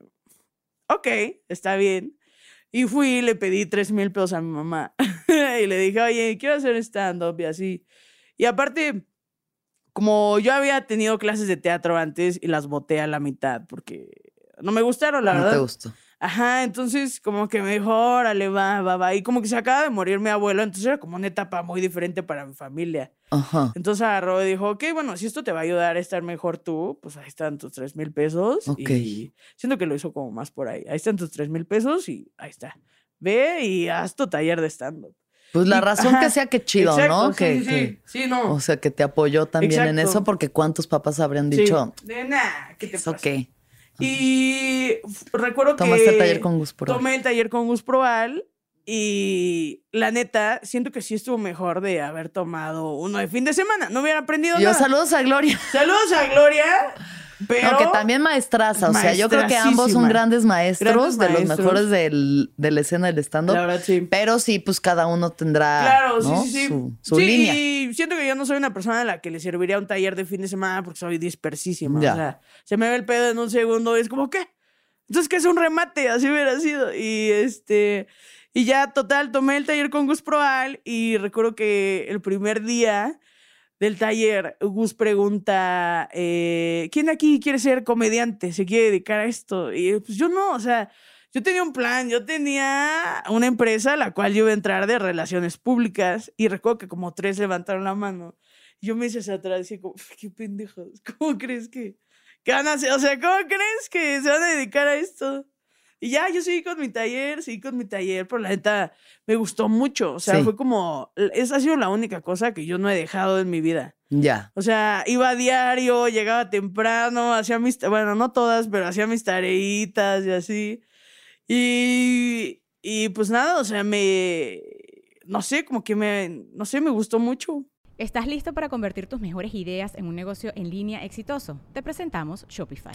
ok, está bien. Y fui y le pedí tres mil pesos a mi mamá. y le dije, oye, quiero hacer stand-up y así. Y aparte, como yo había tenido clases de teatro antes y las boté a la mitad porque no me gustaron, la no verdad. te gustó. Ajá, entonces como que me dijo, órale, va, va, va. Y como que se acaba de morir mi abuelo, entonces era como una etapa muy diferente para mi familia. Ajá. Entonces agarró y dijo, ok, bueno, si esto te va a ayudar a estar mejor tú, pues ahí están tus tres mil pesos. Ok. Y siento que lo hizo como más por ahí. Ahí están tus tres mil pesos y ahí está. Ve y haz tu taller de stand-up. Pues la razón que sea que chido, Exacto, ¿no? sí, que, sí, que- sí, no. o sea, que te apoyó también en eso, porque cuántos papás habrían Sí. dicho, De nada, ¿qué te ¿eso pasa? qué? Y recuerdo Tomaste que... el taller con Gus Proal. Tomé el taller con Gus Proal y la neta, siento que sí estuvo mejor de haber tomado uno de fin de semana. No hubiera aprendido Yo nada. saludos a Gloria. Saludos a Gloria, pero... No, que también maestraza. O sea, yo creo que ambos son grandes maestros, Grandes de los mejores del- de la escena del stand-up. La verdad, sí. Pero sí, pues cada uno tendrá Claro, sí, ¿no? sí, sí. su, su línea. Y siento que yo no soy una persona a la que le serviría un taller de fin de semana porque soy dispersísima. Ya. O sea, se me ve el pedo en un segundo y es como, ¿qué? Entonces, ¿qué es un remate? Así hubiera sido. Y este. Y ya, total, tomé el taller con Gus Proal y recuerdo que el primer día del taller, Gus pregunta, eh, ¿quién aquí quiere ser comediante? ¿Se quiere dedicar a esto? Y pues yo no, o sea, yo tenía un plan, yo tenía una empresa a la cual yo iba a entrar de relaciones públicas y recuerdo que como tres levantaron la mano. Yo me hice atrás y como, qué pendejos, ¿cómo crees que, que van a hacer? O sea, ¿cómo crees que se van a dedicar a esto? Y ya, yo seguí con mi taller, seguí con mi taller, pero la neta me gustó mucho. O sea, Sí. fue como, esa ha sido la única cosa que yo no he dejado en mi vida. Ya. O sea, iba a diario, llegaba temprano, hacía mis, bueno, no todas, pero hacía mis tareitas y así. Y, y pues nada, o sea, me, no sé, como que me, no sé, me gustó mucho. ¿Estás listo para convertir tus mejores ideas en un negocio en línea exitoso? Te presentamos Shopify.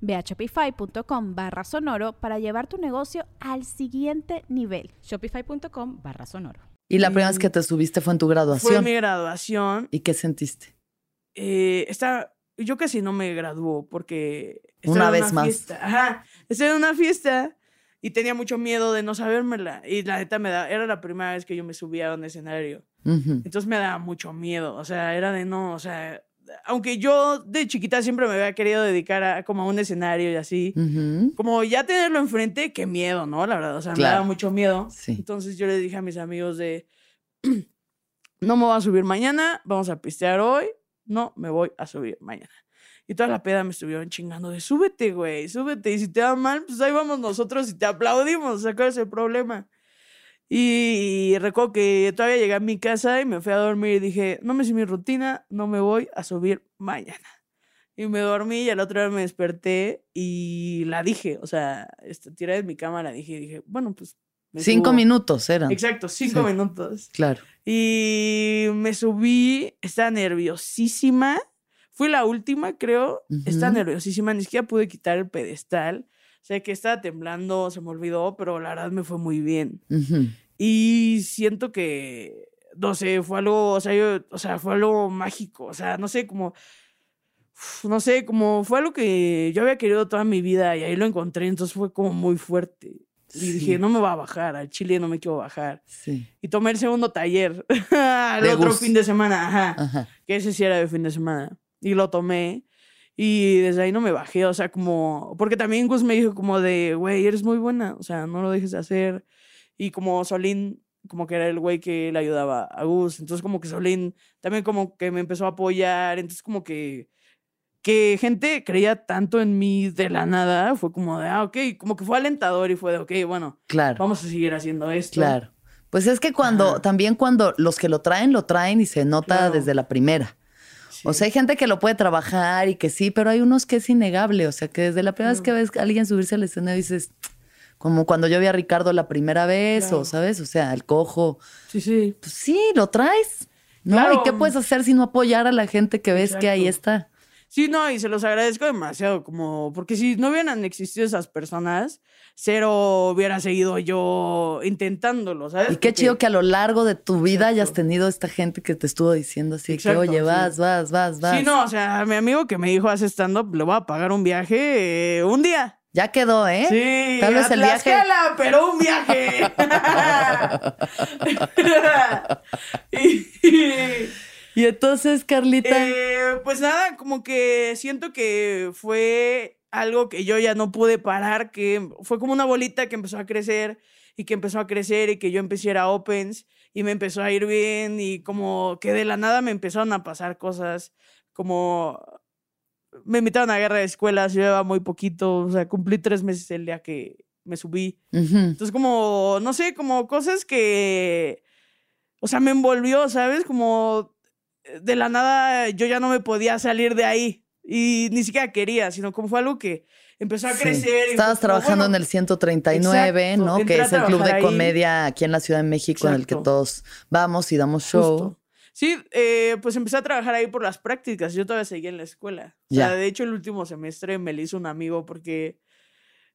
Ve a shopify.com barra sonoro para llevar tu negocio al siguiente nivel. Shopify.com barra sonoro. ¿Y la primera vez que te subiste fue en tu graduación? Fue mi graduación. ¿Y qué sentiste? Eh, esta, yo casi no me graduó porque... Una vez más. Fiesta. Ajá. Estaba en una fiesta y tenía mucho miedo de no sabérmela. Y la neta me da, era la primera vez que yo me subía a un escenario. Entonces me daba mucho miedo. O sea, era de no, o sea, aunque yo de chiquita siempre me había querido dedicar a como a un escenario y así, como ya tenerlo enfrente, qué miedo, ¿no? La verdad, o sea, me daba mucho miedo. Entonces yo le dije a mis amigos de, no me voy a subir mañana, vamos a pistear hoy, no me voy a subir mañana. Y toda la peda me estuvieron chingando de, súbete, güey, súbete, y si te va mal, pues ahí vamos nosotros y te aplaudimos, sacar ese problema? Y, recuerdo que todavía llegué a mi casa y me fui a dormir y dije, no me sé mi rutina, no me voy a subir mañana. Y me dormí y al otro día me desperté y la dije, o sea, este, tiré de mi cama, la dije y dije, bueno, pues... cinco minutos eran. Exacto, cinco minutos. Claro. Y me subí, estaba nerviosísima. Fui la última, creo. Estaba nerviosísima, ni siquiera pude quitar el pedestal. Sé que estaba temblando, se me olvidó, pero la verdad me fue muy bien. Y siento que, no sé, fue algo, o sea, yo, o sea, fue algo mágico. O sea, no sé, como, no sé, como fue algo que yo había querido toda mi vida y ahí lo encontré, entonces fue como muy fuerte. Y dije, no me va a bajar, al chile no me quiero bajar. Sí. Y tomé el segundo taller, el otro fin de semana, ajá, que ese sí era de fin de semana. Y lo tomé. Y desde ahí no me bajé, o sea, como, porque también Gus me dijo como de, güey, eres muy buena, o sea, no lo dejes de hacer. Y como Solín, como que era el güey que le ayudaba a Gus, entonces como que Solín también como que me empezó a apoyar, entonces como que, que gente creía tanto en mí de la nada, fue como de, ah, ok, como que fue alentador y fue de, ok, bueno, claro. vamos a seguir haciendo esto. Claro. Pues es que cuando, también cuando los que lo traen, lo traen y se nota desde la primera. O sea, hay gente que lo puede trabajar y que sí, pero hay unos que es innegable. O sea, que desde la primera vez que ves a alguien subirse al escenario dices, como cuando yo vi a Ricardo la primera vez, o sabes, o sea, el cojo. Sí, sí. Pues sí, lo traes. ¿No? ¿Y qué puedes hacer si no apoyar a la gente que ves que ahí está? Sí, no, y se los agradezco demasiado, como, porque si no hubieran existido esas personas, cero hubiera seguido yo intentándolo, ¿sabes? Y qué chido que a lo largo de tu vida hayas tenido esta gente que te estuvo diciendo así, que oye, vas, vas, vas, vas. Sí, no, o sea, mi amigo que me dijo, hace stand-up, le voy a pagar un viaje eh, un día. Ya quedó, ¿eh? Sí, tal vez el viaje. pero un viaje. y, entonces, Carlita. Eh, pues nada, como que siento que fue algo que yo ya no pude parar, que fue como una bolita que empezó a crecer y que empezó a crecer y que yo empecé a ir a Opens y me empezó a ir bien y como que de la nada me empezaron a pasar cosas como me invitaron a guerra de escuelas, yo llevaba muy poquito, o sea, cumplí tres meses el día que me subí. Entonces, como, no sé, como cosas que, o sea, me envolvió, ¿sabes? Como de la nada yo ya no me podía salir de ahí y ni siquiera quería, sino como fue algo que empezó a crecer. Estabas trabajando en el 139, ¿no? Que es el club de comedia aquí en la Ciudad de México en el que todos vamos y damos show. Sí, eh, pues empecé a trabajar ahí por las prácticas. Yo todavía seguía en la escuela. O sea, de hecho, el último semestre me lo hizo un amigo porque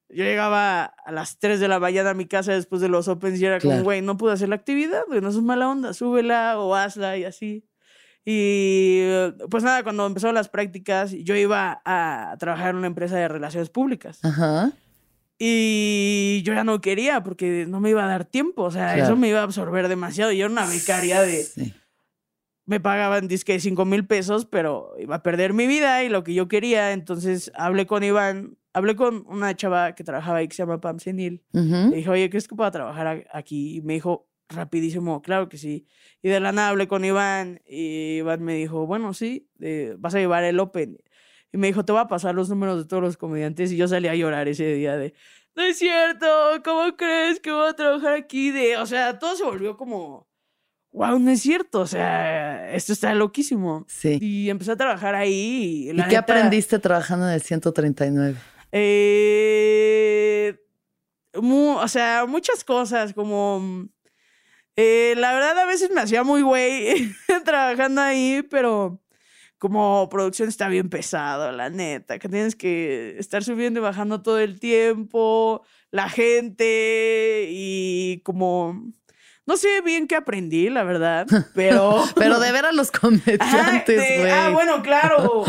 yo llegaba a las 3 de la mañana a mi casa después de los Opens y era como, güey, no pude hacer la actividad, güey, no es mala onda, súbela o hazla y así. Y pues nada, cuando empezaron las prácticas, yo iba a trabajar en una empresa de relaciones públicas. Ajá. Y yo ya no quería porque no me iba a dar tiempo, o sea, eso me iba a absorber demasiado. Y era una becaria de me pagaban disque 5 mil pesos, pero iba a perder mi vida y lo que yo quería. Entonces hablé con Iván, hablé con una chava que trabajaba ahí que se llama Pam Senil. Le dije, oye, ¿crees que puedo trabajar aquí? Y me dijo rapidísimo, claro que sí. Y de la nada hablé con Iván y Iván me dijo, bueno, sí, vas a llevar el Open. y me dijo, te voy a pasar los números de todos los comediantes y yo salí a llorar ese día de, no es cierto, ¿cómo crees que voy a trabajar aquí? De, o sea, todo se volvió como, wow, no es cierto, o sea, esto está loquísimo. Sí. Y empecé a trabajar ahí. ¿Y, qué aprendiste trabajando en el 139? Eh, o sea, muchas cosas, como... Eh, la verdad, a veces me hacía muy güey trabajando ahí, pero como producción está bien pesado, la neta, que tienes que estar subiendo y bajando todo el tiempo, la gente y como no sé bien qué aprendí, la verdad, pero... pero de ver a los comediantes, güey. Ah, bueno, claro.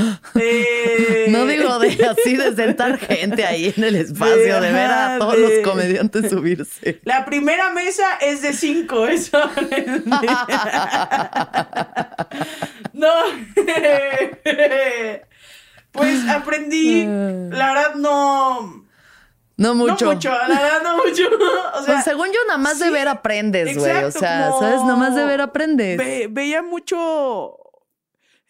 No digo de así de sentar gente ahí en el espacio, de, ver a todos los comediantes subirse. La primera mesa es de cinco, eso. no. pues aprendí, la verdad no no mucho. No mucho, la verdad, no mucho. O sea, pues según yo, nada más de ver aprendes, güey. O sea, ¿sabes? Nada más de ver aprendes. veía mucho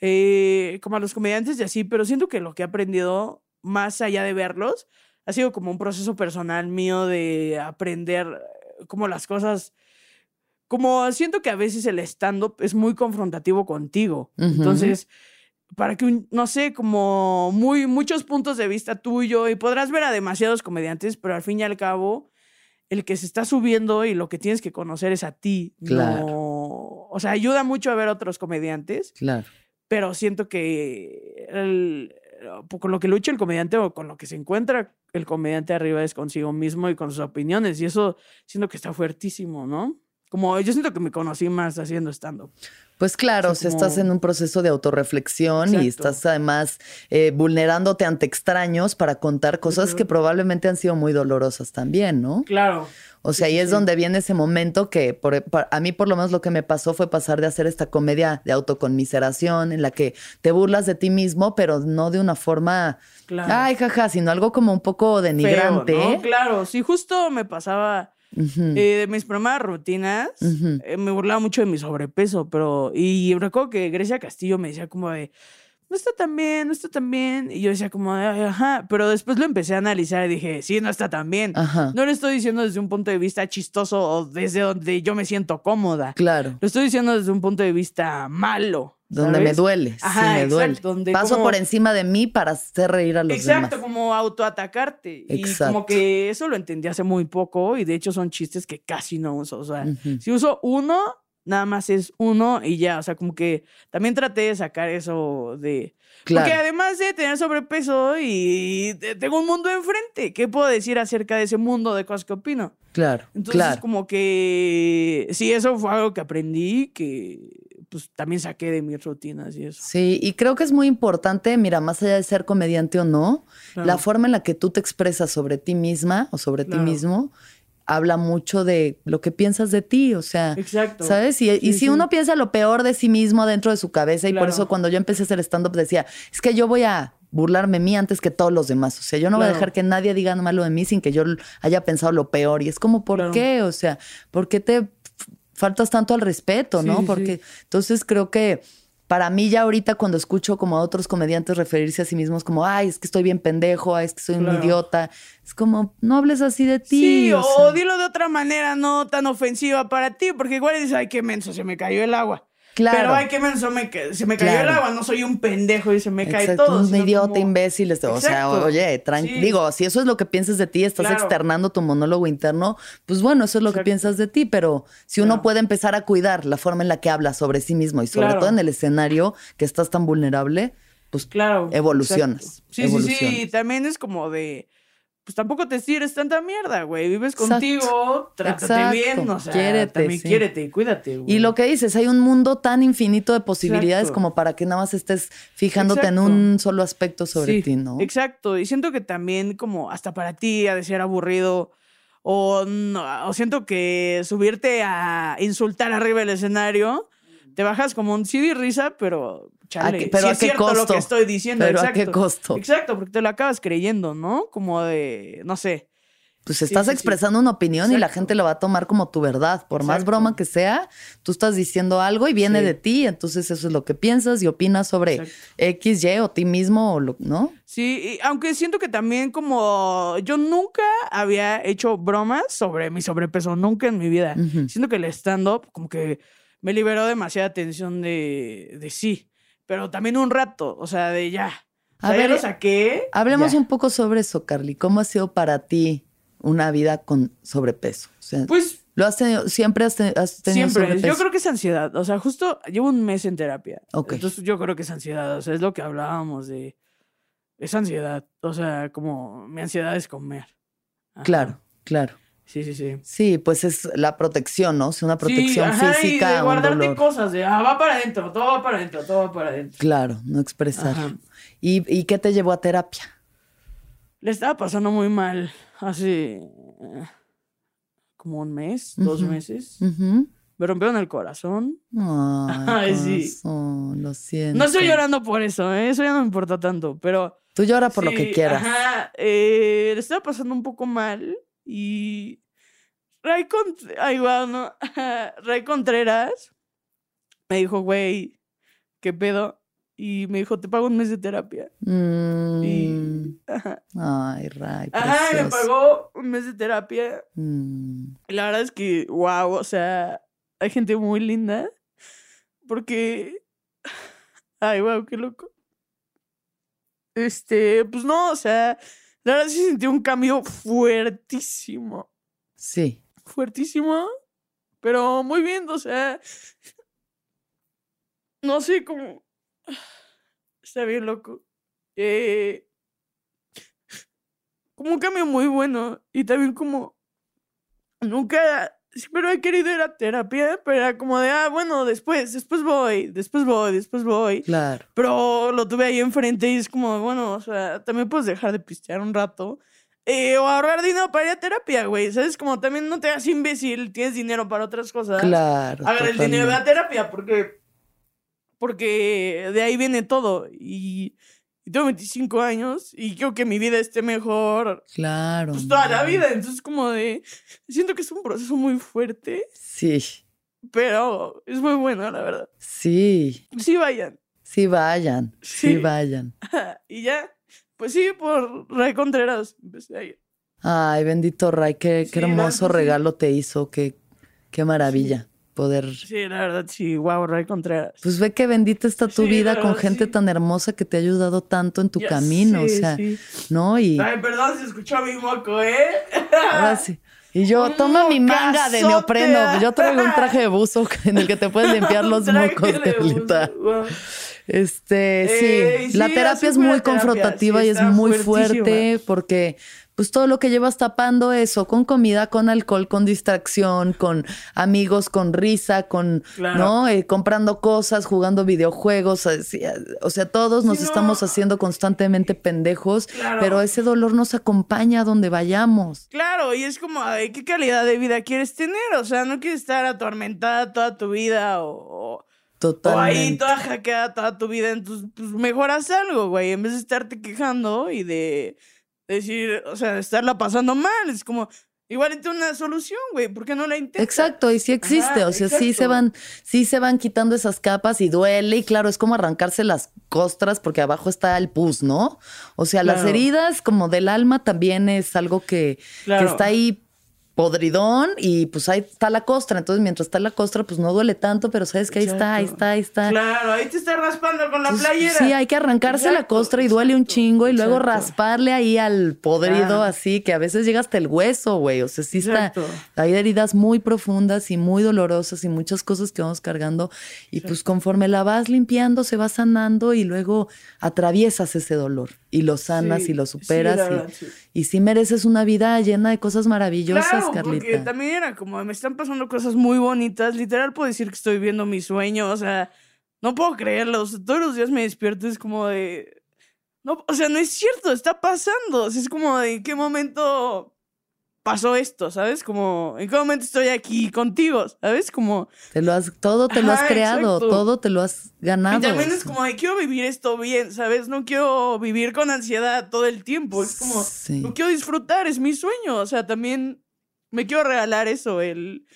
eh, como a los comediantes y así, pero siento que lo que he aprendido, más allá de verlos, ha sido como un proceso personal mío de aprender eh, como las cosas. Como siento que a veces el stand-up es muy confrontativo contigo. Entonces para que, no sé, como muy, muchos puntos de vista tuyo y podrás ver a demasiados comediantes, pero al fin y al cabo, el que se está subiendo y lo que tienes que conocer es a ti. Claro. o sea, ayuda mucho a ver a otros comediantes. Claro. Pero siento que con lo que lucha el comediante o con lo que se encuentra el comediante arriba es consigo mismo y con sus opiniones. Y eso siento que está fuertísimo, ¿no? Como yo siento que me conocí más haciendo stand-up. Pues claro, si estás en un proceso de autorreflexión y estás además eh, vulnerándote ante extraños para contar cosas que probablemente han sido muy dolorosas también, ¿no? Claro. O sea, ahí es donde viene ese momento que por, a mí por lo menos lo que me pasó fue pasar de hacer esta comedia de autoconmiseración en la que te burlas de ti mismo, pero no de una forma, claro. ay, jaja, sino algo como un poco denigrante. Claro, sí, justo me pasaba eh, de mis primeras rutinas, eh, me burlaba mucho de mi sobrepeso, pero. Y recuerdo que Grecia Castillo me decía como de. No está tan bien, no está tan bien. Y yo decía como, ajá. Pero después lo empecé a analizar y dije, sí, no está tan bien. No lo estoy diciendo desde un punto de vista chistoso o desde donde yo me siento cómoda. Claro. Lo estoy diciendo desde un punto de vista malo. Donde me duele, sí me duele. Paso por encima de mí para hacer reír a los demás. Exacto, como autoatacarte. Exacto. Y como que eso lo entendí hace muy poco y de hecho son chistes que casi no uso. O sea, si uso uno, nada más es uno y ya. O sea, como que también traté de sacar eso de... Porque además de tener sobrepeso y tengo un mundo enfrente, ¿qué puedo decir acerca de ese mundo de cosas que opino? Claro. Entonces, como que sí, eso fue algo que aprendí que pues también saqué de mis rutinas y eso. Sí, y creo que es muy importante, mira, más allá de ser comediante o no, la forma en la que tú te expresas sobre ti misma o sobre ti mismo habla mucho de lo que piensas de ti, o sea, Exacto. ¿sabes? Y, si uno piensa lo peor de sí mismo dentro de su cabeza, y por eso cuando yo empecé a hacer stand-up decía, es que yo voy a burlarme de mí antes que todos los demás. O sea, yo no voy a dejar que nadie diga malo de mí sin que yo haya pensado lo peor. Y es como, ¿por qué? O sea, ¿por qué te faltas tanto al respeto, ¿no? Porque entonces creo que para mí ya ahorita cuando escucho como a otros comediantes referirse a sí mismos como, ay, es que estoy bien pendejo, ay, es que soy un idiota, es como, no hables así de ti. Sí, o, dilo de otra manera no tan ofensiva para ti, porque igual dices, ay, qué menso, se me cayó el agua. Claro. Pero ay, qué menso, me, se me cayó el agua, no soy un pendejo y se me cae todo. Un idiota, imbécil. Este, o sea, oye, tranquilo. Digo, si eso es lo que piensas de ti, estás externando tu monólogo interno, pues bueno, eso es lo que piensas de ti. Pero si uno puede empezar a cuidar la forma en la que habla sobre sí mismo y sobre todo en el escenario que estás tan vulnerable, pues claro, evolucionas. Sí, sí, sí. También es como de pues tampoco te sirves tanta mierda, güey. Vives contigo, trátate bien, o sea, quiérete, también quiérete y cuídate, güey. Y lo que dices, hay un mundo tan infinito de posibilidades como para que nada más estés fijándote en un solo aspecto sobre ti, ¿no? Exacto. Y siento que también como hasta para ti ha de ser aburrido o, o siento que subirte a insultar arriba del escenario te bajas como un CD risa, pero chale, pero a qué cierto costo? lo que estoy diciendo. Pero a qué costo. Exacto, porque te lo acabas creyendo, ¿no? Como de, no sé. pues estás expresando una opinión y la gente lo va a tomar como tu verdad. Por más broma que sea, tú estás diciendo algo y viene de ti, entonces eso es lo que piensas y opinas sobre X, Y o ti mismo, o lo, ¿no? Sí, aunque siento que también como yo nunca había hecho bromas sobre mi sobrepeso, nunca en mi vida. Siento que el stand-up como que me liberó demasiada tensión de, de sí, pero también un rato, o sea, de ya. A ver, lo saqué. Hablemos un poco sobre eso, Carly. ¿Cómo ha sido para ti una vida con sobrepeso? pues. ¿Lo has tenido, siempre has, tenido siempre. Yo creo que es ansiedad. O sea, justo llevo un mes en terapia. Entonces yo creo que es ansiedad. O sea, es lo que hablábamos de. Es ansiedad. O sea, como mi ansiedad es comer. Claro, claro. Sí, sí, sí. Sí, pues es la protección, ¿no? Es una protección física. Y de guardarte cosas, de ah, va para adentro, todo va para adentro, todo va para adentro. Claro, no expresar. ¿Y, ¿Y qué te llevó a terapia? Le estaba pasando muy mal hace eh, como un mes, dos meses. Me rompieron el corazón. Ay, sí. Lo siento. No estoy llorando por eso, ¿eh? eso ya no me importa tanto, pero... Tú lloras por lo que quieras. Ajá, eh, le estaba pasando un poco mal y Ray, Ray Contreras me dijo, güey, ¿qué pedo? Y me dijo, te pago un mes de terapia. Mm. Ay, Ray. Ajá, me pagó un mes de terapia. Mm. Y la verdad es que, wow, o sea, hay gente muy linda. Porque. Ay, wow, qué loco. Este, pues no, o sea, la verdad sí sentí un cambio fuertísimo. Sí. Fuertísimo, pero muy bien, o sea, no sé cómo... Está bien loco. Eh, como un cambio muy bueno y también como nunca pero he querido ir a terapia, pero era como de, ah, bueno, después, después voy, después voy, después voy. Claro. Pero lo tuve ahí enfrente y es como, bueno, o sea, también puedes dejar de pistear un rato. Eh, o ahorrar dinero para ir a terapia, güey. ¿Sabes? Como también no te hagas imbécil, tienes dinero para otras cosas. Claro. Agarra el dinero de la terapia, porque. Porque de ahí viene todo. Y tengo 25 años y quiero que mi vida esté mejor. Claro. Pues toda la vida. Entonces, como de. Siento que es un proceso muy fuerte. Sí. Pero es muy bueno, la verdad. Sí. Sí, vayan. Sí, vayan. Sí, vayan. y ya. Pues sí, por Ray Contreras empecé a ir. Ay, bendito Ray, qué, qué hermoso regalo te hizo, qué, qué maravilla poder. Sí, la verdad, sí, wow, Ray Contreras. Pues ve que bendita está tu vida con gente tan hermosa que te ha ayudado tanto en tu camino, o sea, ¿no? Y... Ay, perdón si escuchó mi moco, ¿eh? Ahora sí. Y yo, toma mi manga de neopreno. Yo traigo un traje de buzo en el que te puedes limpiar los mocos, Carlita. Este, sí, la terapia es muy confrontativa y es muy fuerte porque pues todo lo que llevas tapando eso, con comida, con alcohol, con distracción, con amigos, con risa, con, ¿no? Eh, comprando cosas, jugando videojuegos, o sea, todos nos estamos haciendo constantemente pendejos, pero ese dolor nos acompaña a donde vayamos. Claro, y es como, ¿qué calidad de vida quieres tener? O sea, no quieres estar atormentada toda tu vida o... Totalmente. O ahí toda hackeada toda tu vida, entonces pues mejoras algo, güey, en vez de estarte quejando y de decir, o sea, estarla pasando mal. Es como, igual tiene una solución, güey, ¿por qué no la intentas? Exacto, y sí existe, o sea, sí se van, sí se van quitando esas capas y duele, y claro, es como arrancarse las costras porque abajo está el pus, ¿no? O sea, las heridas como del alma también es algo que, que está ahí podridón y pues ahí está la costra. Entonces, mientras está la costra, pues no duele tanto, pero sabes que ahí está, ahí está, ahí está. Claro, ahí te está raspando con la playera. Sí, hay que arrancarse la costra y duele un chingo y luego rasparle ahí al podrido así, que a veces llega hasta el hueso, güey. O sea, sí está. Hay heridas muy profundas y muy dolorosas y muchas cosas que vamos cargando. Y pues conforme la vas limpiando, se va sanando y luego atraviesas ese dolor y lo sanas y lo superas. y, sí. Mereces una vida llena de cosas maravillosas, claro, Porque también era como, me están pasando cosas muy bonitas. Literal puedo decir que estoy viendo mi sueño. O sea, no puedo creerlo. todos los días me despierto, es como de. No, o sea, no es cierto, está pasando. es como de en qué momento pasó esto? ¿Sabes? Como, ¿en qué momento estoy aquí contigo? ¿Sabes? Como... Te lo has, todo te lo has creado, todo te lo has ganado. Y también es como, quiero vivir esto bien, ¿sabes? No quiero vivir con ansiedad todo el tiempo. Es como, no quiero disfrutar, es mi sueño. O sea, también me quiero regalar eso, el,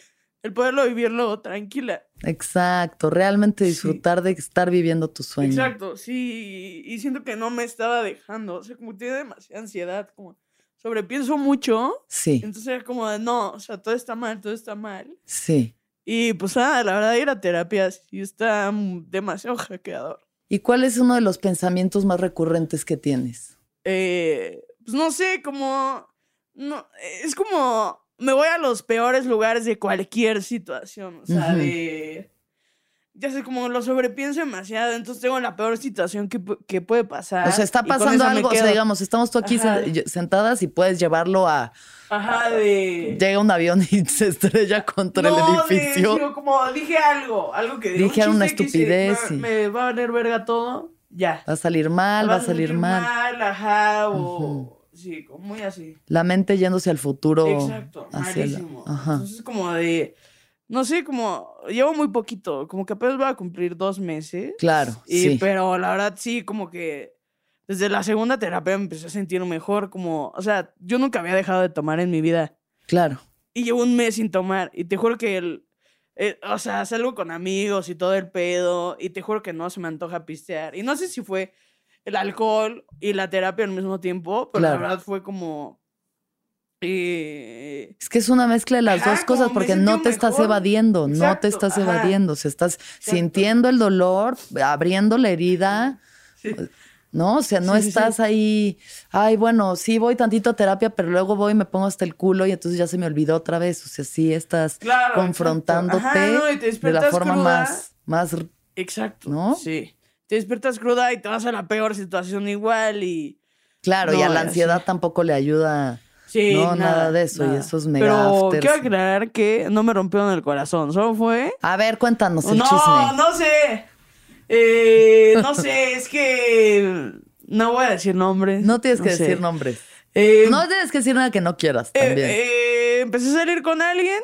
el poderlo vivirlo tranquila. Exacto, realmente disfrutar de estar viviendo tu sueño. Exacto, sí, y siento que no me estaba dejando, o sea, como tiene demasiada ansiedad, como sobrepienso mucho. Sí. Entonces era como de, no, o sea, todo está mal, todo está mal. Sí. Y pues nada, la verdad ir a terapia sí está demasiado hackeador. ¿Y cuál es uno de los pensamientos más recurrentes que tienes? Eh, pues no sé, como, no, es como me voy a los peores lugares de cualquier situación. O sea, de. Ya sé, como lo sobrepienso demasiado, entonces tengo la peor situación que, que puede pasar. O sea, está pasando algo, o sea, digamos, estamos tú aquí sentadas y puedes llevarlo a. Ajá, de. Llega un avión y se estrella contra el edificio. De, como dije algo, algo que Dije una estupidez. me, va a valer verga todo, ya. Va a salir mal, va, a salir, mal. mal. ajá, o. Sí, muy así. La mente yéndose al futuro. Exacto, malísimo. Ajá. Entonces, como de. No sé, como. Llevo muy poquito. Como que apenas voy a cumplir dos meses. Claro. Y, sí. Pero la verdad, sí, como que. Desde la segunda terapia me empecé a sentir mejor. Como. O sea, yo nunca había dejado de tomar en mi vida. Claro. Y llevo un mes sin tomar. Y te juro que el. Eh, o sea, salgo con amigos y todo el pedo. Y te juro que no se me antoja pistear. Y no sé si fue el alcohol y la terapia al mismo tiempo, pero la verdad fue como... es que es una mezcla de las dos cosas porque no te estás evadiendo, no te estás evadiendo, o sea, estás sintiendo el dolor, abriendo la herida, ¿no? O sea, no estás ahí, ay, bueno, sí voy tantito a terapia, pero luego voy y me pongo hasta el culo y entonces ya se me olvidó otra vez, o sea, sí estás confrontándote de la forma más, más... Exacto, ¿no? Sí. Te despiertas cruda y te vas a la peor situación igual y... Claro, y a la ansiedad tampoco le ayuda... Sí, no, nada, de eso, y esos mega Pero quiero aclarar que no me rompieron el corazón, solo fue... A ver, cuéntanos el no, chisme. No, no sé. Eh, no sé, es que... No voy a decir nombres. No tienes que decir nombres. Eh, no tienes que decir nada que no quieras eh, también. Eh, empecé a salir con alguien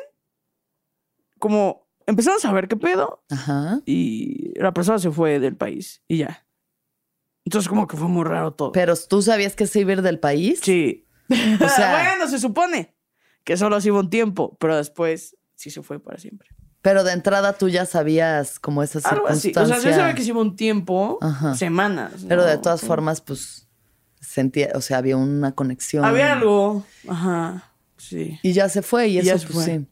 como empezamos a ver qué pedo. Ajá. Y la persona se fue del país y ya. Entonces como que fue muy raro todo. Pero tú sabías que se iba a ir del país? Sí. O sea, bueno, se supone que solo se iba un tiempo, pero después sí se fue para siempre. Pero de entrada tú ya sabías como esas Algo. Así. O sea, yo sabía que se iba un tiempo, semanas. Pero de todas formas, pues sentía, o sea, había una conexión. Había algo. Ajá. Sí. Y ya se fue y, eso pues sí.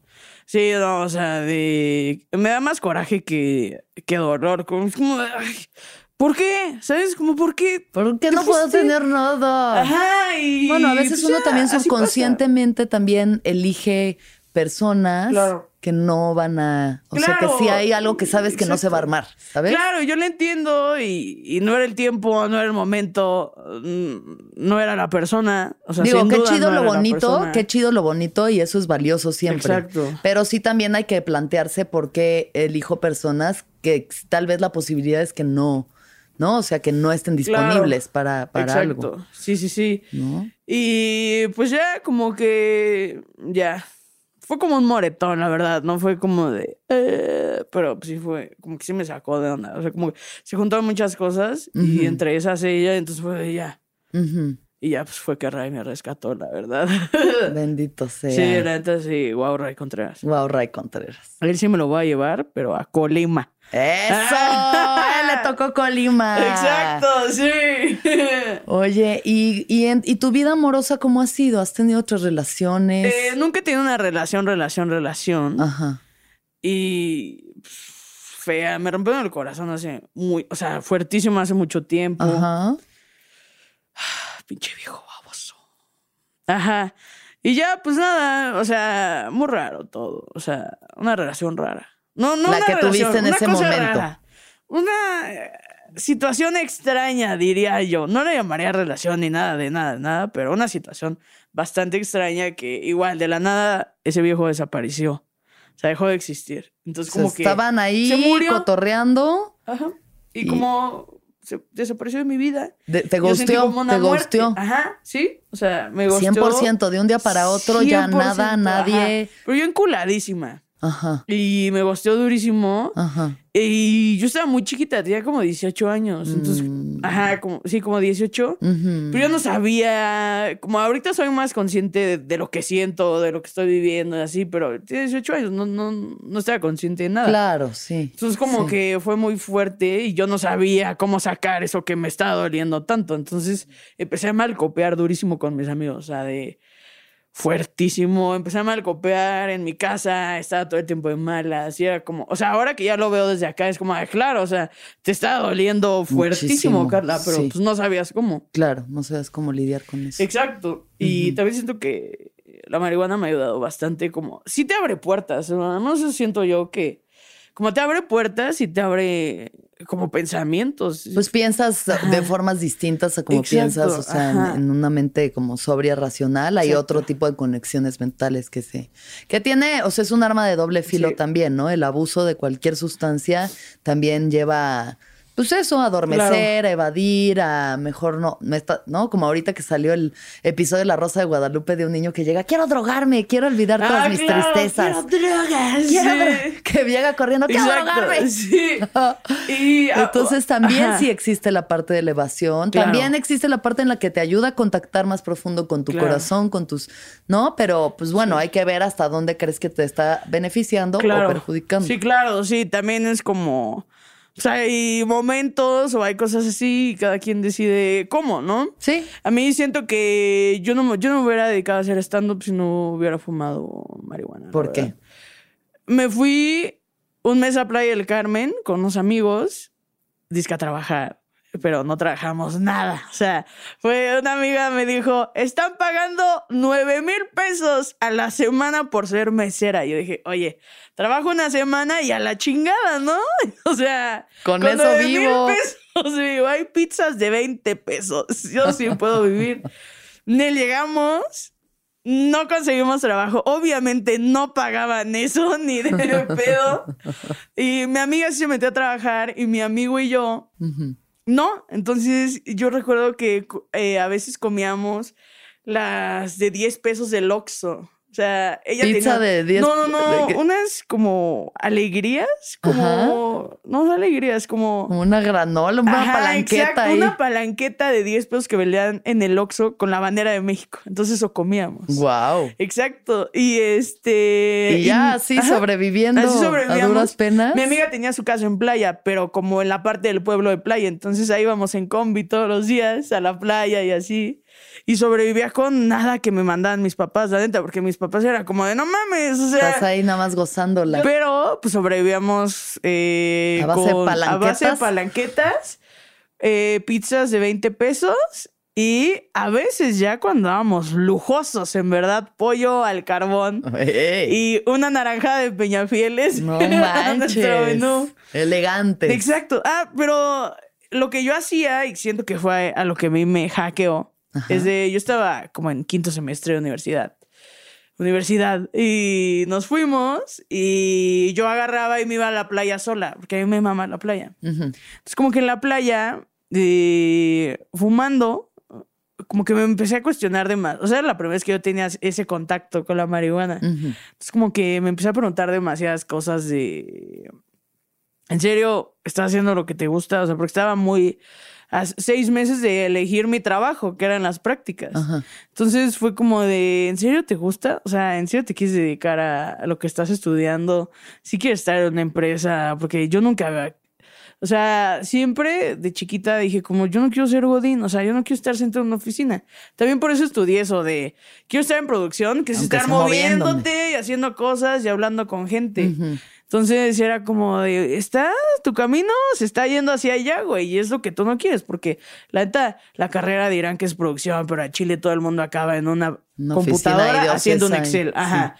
Sí, no, o sea, de... me da más coraje que, que dolor. Como, como ¿Por qué? ¿Sabes? Como, ¿por qué? ¿Por qué no puedo tener nada? Ajá, y... Bueno, a veces pues uno también subconscientemente también elige personas que no van a. O sea, que sí hay algo que sabes que no se va a armar, ¿sabes? Claro, yo lo entiendo y, no era el tiempo, no era el momento, mm, no era la persona. O sea, Digo, qué chido lo bonito, qué chido lo bonito y eso es valioso siempre. Exacto. Pero sí también hay que plantearse por qué elijo personas que tal vez la posibilidad es que no. ¿No? O sea, que no estén disponibles para, para algo. Sí, sí, sí. Y pues ya como que ya fue como un moretón, la verdad. No fue como de. Eh", pero sí fue. Como que sí me sacó de onda. O sea, como que se juntaron muchas cosas y entre esas ella, entonces fue de ya. Y ya pues fue que Ray me rescató, la verdad. Bendito sea. Sí, la neta sí. Wow, Ray Contreras. Wow, Ray Contreras. A él sí me lo voy a llevar, pero a Colima. ¡Eso! tocó Colima. Exacto, sí. Oye, ¿y, y, tu vida amorosa cómo ha sido? ¿Has tenido otras relaciones? Eh, nunca he tenido una relación, relación, relación. Ajá. Y fea, me rompieron el corazón hace muy, o sea, fuertísimo hace mucho tiempo. Ajá. Pinche viejo baboso. Ajá. Y ya, pues nada, o sea, muy raro todo. O sea, una relación rara. No, no la que tuviste en ese momento. Una eh, situación extraña, diría yo. No le llamaría relación ni nada de nada, nada, pero una situación bastante extraña que igual de la nada ese viejo desapareció. O sea, dejó de existir. Entonces, como que. Estaban ahí cotorreando. Ajá. Y, como se desapareció de mi vida. te Yo sentí gusteó, te gusteó. Ajá, sí. O sea, me gustó. 100%, de un día para otro ya 100%, nada, nadie. Pero yo enculadísima. Ajá, Y me gosteó durísimo. ajá. Y yo estaba muy chiquita, tenía como 18 años. Entonces, Mm. ajá, como, sí, como 18. Ujú. Pero yo no sabía, como ahorita soy más consciente de, de lo que siento, de lo que estoy viviendo y así, pero tenía 18 años, no, no, no estaba consciente de nada. Claro, sí. Entonces como Sí. que fue muy fuerte y yo no sabía cómo sacar eso que me estaba doliendo tanto. Entonces empecé a malcopear durísimo con mis amigos, o sea, de fuertísimo. Empecé a malcopear en mi casa, estaba todo el tiempo de malas y era como, o sea, ahora que ya lo veo desde acá es como, ah, claro, o sea, te estaba doliendo fuertísimo, Muchísimo, Carla, pero sí. pues no sabías cómo. Claro, no sabes cómo lidiar con eso. Exacto. Y también siento que la marihuana me ha ayudado bastante como... Sí te abre puertas, ¿no? No sé, siento yo que... Como te abre puertas y te abre como pensamientos. Pues piensas de formas distintas a como Exacto, piensas, o sea, en, una mente como sobria, racional, hay Exacto. otro tipo de conexiones mentales que se, que tiene, o sea, es un arma de doble filo Sí. también, ¿no? El abuso de cualquier sustancia también lleva, pues eso, a adormecer, a evadir, a mejor no, me está- ¿no? Como ahorita que salió el episodio de La Rosa de Guadalupe de un niño que llega, quiero drogarme, quiero olvidar todas Ah, mis claro, tristezas. quiero drogas, Quiero sí. dro- que llega corriendo, quiero drogarme. sí. Y, ah, Entonces también ajá. sí existe la parte de elevación, Claro. también existe la parte en la que te ayuda a contactar más profundo con tu corazón, con tus, ¿no? Pero pues bueno, hay que ver hasta dónde crees que te está beneficiando o perjudicando. Sí, claro, sí, también es como... O sea, hay momentos o hay cosas así y cada quien decide cómo, ¿no? Sí. A mí siento que yo no, me- yo no me hubiera dedicado a hacer stand-up si no hubiera fumado marihuana. ¿Por qué? verdad. Me fui un mes a Playa del Carmen con unos amigos, disque a trabajar, pero no trabajamos nada. O sea, fue una amiga me dijo, están pagando nueve mil pesos a la semana por ser mesera. Yo dije, oye, trabajo una semana y a la chingada, ¿no? O sea, Con eso 9,000 vivo. pesos vivo. Hay pizzas de 20 pesos. Yo sí puedo vivir. Ni llegamos. No conseguimos trabajo. Obviamente no pagaban eso ni de pedo. Y mi amiga se metió a trabajar y mi amigo y yo. No. Entonces yo recuerdo que eh, a veces comíamos las de 10 pesos del Oxxo. O sea, ella Pizza tenía- de 10 No, no, no. Unas como alegrías, como... No, alegrías, como... Como una granola, una Ajá, palanqueta exacto, ahí. Una palanqueta de 10 pesos que vendían en el Oxxo con la bandera de México. Entonces eso comíamos. Wow. Exacto. Y este. Y ya así ajá, sobreviviendo así a duras penas. Mi amiga tenía su casa en playa, pero como en la parte del pueblo de playa. Entonces ahí íbamos en combi todos los días a la playa y así. Y sobrevivía con nada que me mandaban mis papás, la neta, porque mis papás eran como de no mames, o sea. Estás ahí nada más gozándola. Pero pues sobrevivíamos eh, A base de con- a base de palanquetas. eh, pizzas de 20 pesos y a veces ya cuando dábamos lujosos, en verdad, pollo al carbón y una naranjada de Peñafieles. no era nuestro manches. menú. Elegante. Exacto. Ah, pero lo que yo hacía, y siento que fue a lo que a mí me hackeó, Ajá. es de, yo estaba como en quinto semestre de universidad. Universidad. Y nos fuimos y yo agarraba y me iba a la playa sola, porque a mí me mama la playa. Ujú. Entonces como que en la playa, eh, fumando, como que me empecé a cuestionar de más. O sea, era la primera vez que yo tenía ese contacto con la marihuana. Ujú. Entonces como que me empecé a preguntar demasiadas cosas de... ¿En serio estás haciendo lo que te gusta? O sea, porque estaba muy... A seis meses de elegir mi trabajo, que eran las prácticas. Ajá. Entonces fue como de, ¿en serio te gusta? O sea, ¿en serio te quieres dedicar a, lo que estás estudiando? Si quieres estar en una empresa, porque yo nunca había... O sea, siempre de chiquita dije como yo no quiero ser godín, o sea, yo no quiero estar sentado en una oficina. También por eso estudié eso de quiero estar en producción, que es Aunque estar moviéndote y haciendo cosas y hablando con gente. Ujú. Entonces era como de, está tu camino, se está yendo hacia allá, güey, y es lo que tú no quieres, porque la neta, la carrera dirán que es producción, pero a Chile todo el mundo acaba en una, computadora haciendo un Excel. Ajá.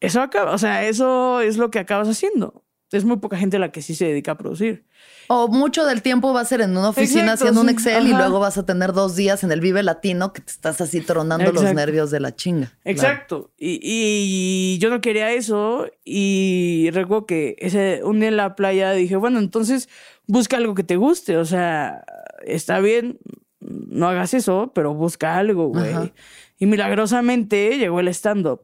Eso acaba, o sea, eso es lo que acabas haciendo. Es muy poca gente la que sí se dedica a producir. O mucho del tiempo va a ser en una oficina haciendo un Excel y luego vas a tener dos días en el Vive Latino que te estás así tronando los nervios de la chinga. Exacto. Y, yo no quería eso. Y recuerdo que ese, un día en la playa dije, bueno, entonces busca algo que te guste. O sea, está bien, no hagas eso, pero busca algo, güey. Y milagrosamente llegó el stand-up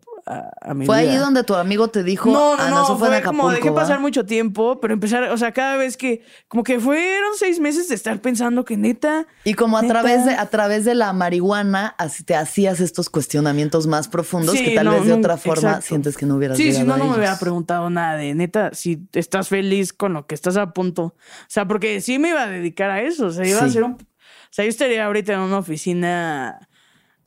fue ahí donde tu amigo te dijo, no, no, ah, no, fue, fue como dejé pasar mucho tiempo, pero empezar, o sea, cada vez que, como que fueron seis meses de estar pensando que neta. Y como a través de, a través de la marihuana, así te hacías estos cuestionamientos más profundos que tal vez de otra forma sientes que no hubieras Sí, si no, no me hubiera preguntado nada de neta, si estás feliz con lo que estás a punto. O sea, porque sí me iba a dedicar a eso, o sea, iba a ser un. O sea, yo estaría ahorita en una oficina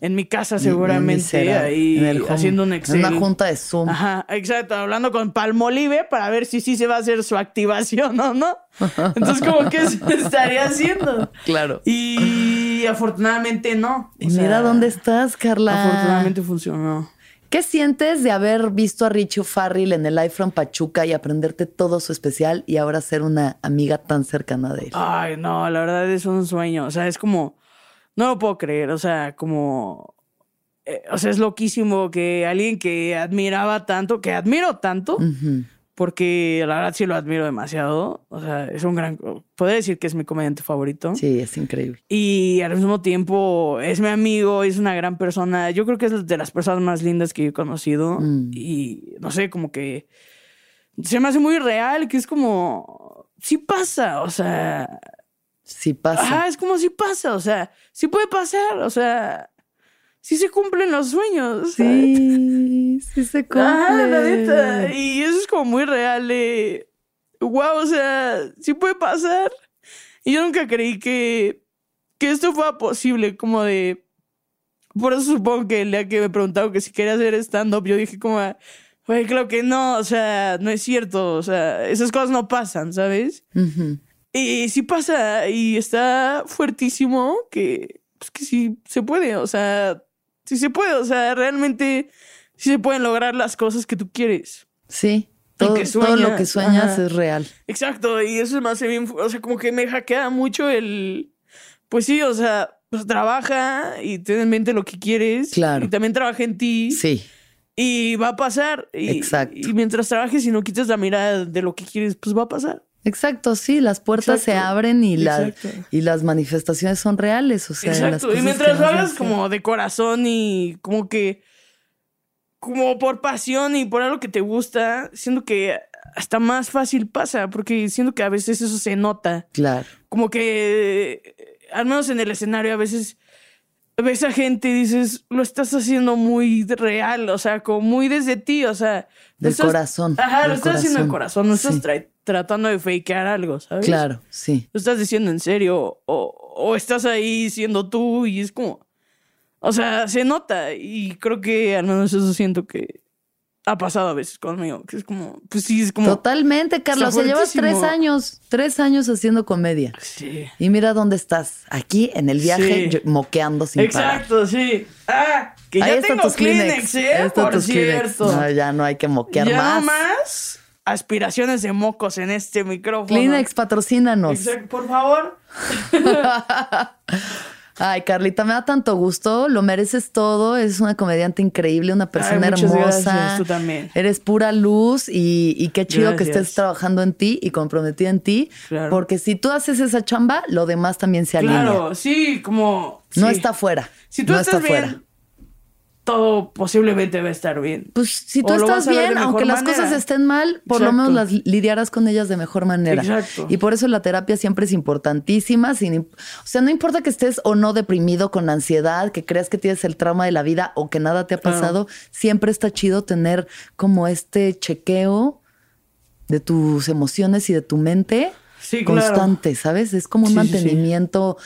en mi casa seguramente, ahí haciendo un Excel. En una junta de Zoom. Ajá, exacto, hablando con Palmolive para ver si sí se va a hacer su activación o no. Entonces, como que estaría haciendo. Claro. Y afortunadamente no. Mira dónde estás, Carla. Afortunadamente funcionó. ¿Qué sientes de haber visto a Richie Farrell en el Live from Pachuca y aprenderte todo su especial y ahora ser una amiga tan cercana de él? Ay, no, la verdad es un sueño. O sea, es como no lo puedo creer, o sea, como... Eh, o sea, es loquísimo que alguien que admiraba tanto, que admiro tanto, porque la verdad sí lo admiro demasiado. O sea, es un gran. Podría decir que es mi comediante favorito. Sí, es increíble. Y al mismo tiempo es mi amigo, es una gran persona. Yo creo que es de las personas más lindas que yo he conocido. Mm. Y no sé, como que se me hace muy real, que es como. Sí pasa, o sea. Sí pasa. Ajá, es como si pasa, o sea, sí puede pasar, o sea, sí se cumplen los sueños. Sí, sí se cumplen. la neta. Y eso es como muy real de, wow, o sea, sí puede pasar. Y yo nunca creí que, que esto fuera posible, como de... Por eso supongo que el día que me preguntaron que si quería hacer stand-up, yo dije como, güey, creo que no, o sea, no es cierto, o sea, esas cosas no pasan, ¿sabes? Y sí pasa y está fuertísimo que, pues que sí se puede, o sea, sí se puede, o sea, realmente sí se pueden lograr las cosas que tú quieres. Sí. Todo, lo que sueñas es real. Exacto, y eso es más bien, o sea, como que me hackea mucho el, pues sí, o sea, pues trabaja y ten en mente lo que quieres. Claro. Y también trabaja en ti. Sí. Y va a pasar. Y, Exacto. Y mientras trabajes y no quites la mirada de lo que quieres, pues va a pasar. Exacto, sí, las puertas se abren y, la, y las manifestaciones son reales. O sea, Exacto. y mientras lo hagas como de corazón y como que, como por pasión y por algo que te gusta, siento que hasta más fácil pasa, porque siento que a veces eso se nota. Claro. Como que, al menos en el escenario, a veces ves a gente y dices, lo estás haciendo muy real, o sea, como muy desde ti, o sea. Del corazón. Ajá, lo estás haciendo del corazón, no estás tratando de fakear algo, ¿sabes? Claro, sí. Lo estás diciendo en serio, o, o estás ahí siendo tú y es como. O sea, se nota y creo que al menos eso siento que ha pasado a veces conmigo, que es como, pues sí, es como... Totalmente, Carlos, o llevas tres años, tres años haciendo comedia. Sí. Y mira dónde estás, aquí en el viaje, moqueando sin Exacto, sí. Ah, que ya Ahí tengo Kleenex, ¿eh? Por cierto. No, ya no hay que moquear ya más. más aspiraciones de mocos en este micrófono. Kleenex, patrocínanos. Exacto, por favor. Ay, Carlita, me da tanto gusto, lo mereces todo, eres una comediante increíble, una persona hermosa. Gracias, tú también. Eres pura luz y, qué chido que estés trabajando en ti y comprometida en ti, porque si tú haces esa chamba, lo demás también se alinea. Claro, sí, como... No está fuera. Si tú estás bien, todo posiblemente va a estar bien. Pues si tú estás bien, aunque las cosas estén mal, por lo menos las lidiarás con ellas de mejor manera. Exacto. Y por eso la terapia siempre es importantísima. Sin, o sea, no importa que estés o no deprimido con ansiedad, que creas que tienes el trauma de la vida o que nada te ha pasado, siempre está chido tener como este chequeo de tus emociones y de tu mente. constante, ¿sabes? Es como un mantenimiento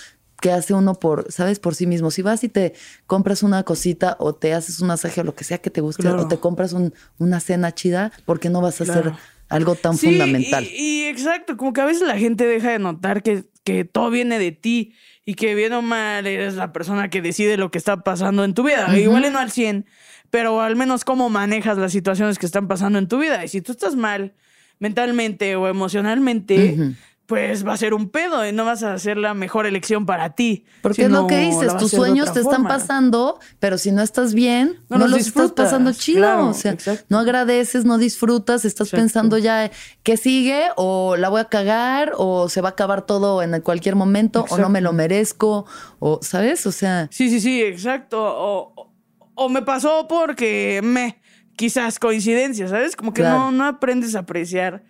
que hace uno por, ¿sabes? Por sí mismo. Si vas y te compras una cosita o te haces un masaje o lo que sea que te guste o te compras una cena chida, ¿por qué no vas a hacer algo tan fundamental? Y, exacto, como que a veces la gente deja de notar que, que todo viene de ti y que bien o mal eres la persona que decide lo que está pasando en tu vida. Igual no al 100, pero al menos cómo manejas las situaciones que están pasando en tu vida. Y si tú estás mal, mentalmente o emocionalmente, pues va a ser un pedo y no vas a hacer la mejor elección para ti. Porque es lo que dices, tus sueños te están pasando, pero si no estás bien, no, los, estás pasando chido. o sea, no agradeces, no disfrutas, estás pensando ya qué sigue, o la voy a cagar, o se va a acabar todo en cualquier momento, o no me lo merezco, o, ¿sabes? O sea. Sí, sí, sí, exacto. O, o me pasó porque me, quizás coincidencia, ¿sabes? Como que no, no aprendes a apreciar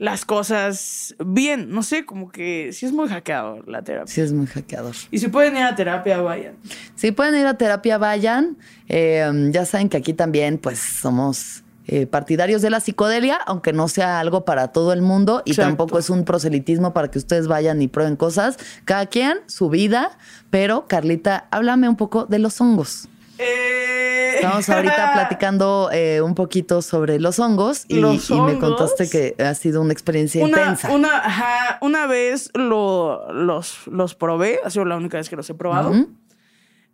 las cosas bien. No sé, como que sí es muy hackeador la terapia. Sí es muy hackeador. Y si pueden ir a terapia, vayan. Si pueden ir a terapia, vayan. Eh, ya saben que aquí también, pues, somos eh, partidarios de la psicodelia, aunque no sea algo para todo el mundo y tampoco es un proselitismo para que ustedes vayan y prueben cosas. Cada quien, su vida. Pero, Carlita, háblame un poco de los hongos. Eh, Estamos ahorita platicando eh, un poquito sobre los hongos y, me contaste que ha sido una experiencia intensa. Una, una vez lo, los, los probé, ha sido la única vez que los he probado.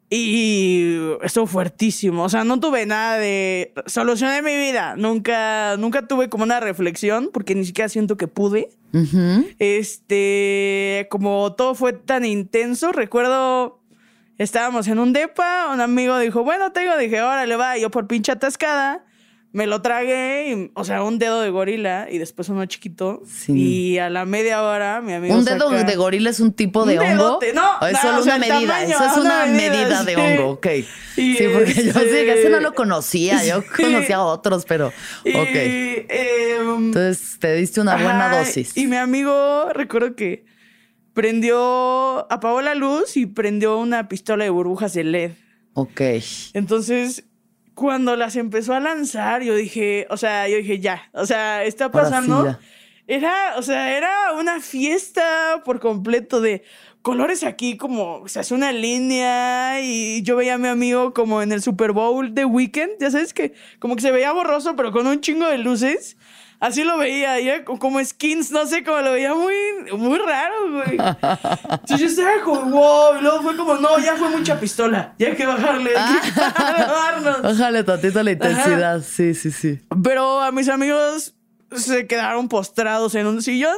Y estuvo fuertísimo. O sea, no tuve nada de solución de mi vida. Nunca, nunca tuve como una reflexión, porque ni siquiera siento que pude. Este, como todo fue tan intenso, recuerdo estábamos en un depa, un amigo dijo, bueno, tengo, dije, órale, va, yo por pinche atascada, me lo tragué, o sea, un dedo de gorila y después uno chiquito. Y a la media hora, mi amigo. ¿Un dedo de gorila es un tipo de hongo? No, es solo una medida. eso es una, medida, de hongo, ok. sí, porque yo sí, ese no lo conocía. Yo conocía a otros, pero. Ok. Em, Entonces te diste una buena dosis. Y mi amigo, recuerdo que prendió, apagó la luz y prendió una pistola de burbujas de LED. Ok. Entonces, cuando las empezó a lanzar, yo dije, o sea, yo dije, ya, o sea, está pasando. era, o sea, era una fiesta por completo de colores aquí, como se hace una línea y yo veía a mi amigo como en el Super Bowl de Weekend, ya sabes que como que se veía borroso, pero con un chingo de luces. Así lo veía, ya como skins, no sé, como lo veía muy, muy raro, güey. Entonces yo estaba como, wow, y luego fue como, no, ya fue mucha pistola, ya hay que bajarle, hay que bajarnos. Bájale tantito la intensidad, sí, sí, sí. Pero a mis amigos se quedaron postrados en un sillón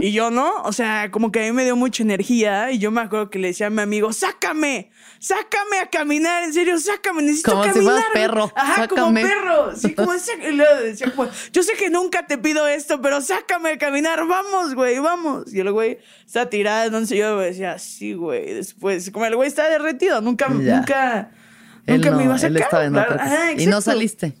y yo no, o sea, como que a mí me dio mucha energía y yo me acuerdo que le decía a mi amigo, sácame, sácame a caminar, en serio, sácame, necesito como caminar. Como si perro. Ajá, como perro. Sí, como ese, decía, yo sé que nunca te pido esto, pero sácame a caminar, vamos, güey, vamos. Y el güey está tirado entonces yo me decía, sí, güey, después, como el güey está derretido, nunca, nunca, nunca me iba a sacar. y no saliste.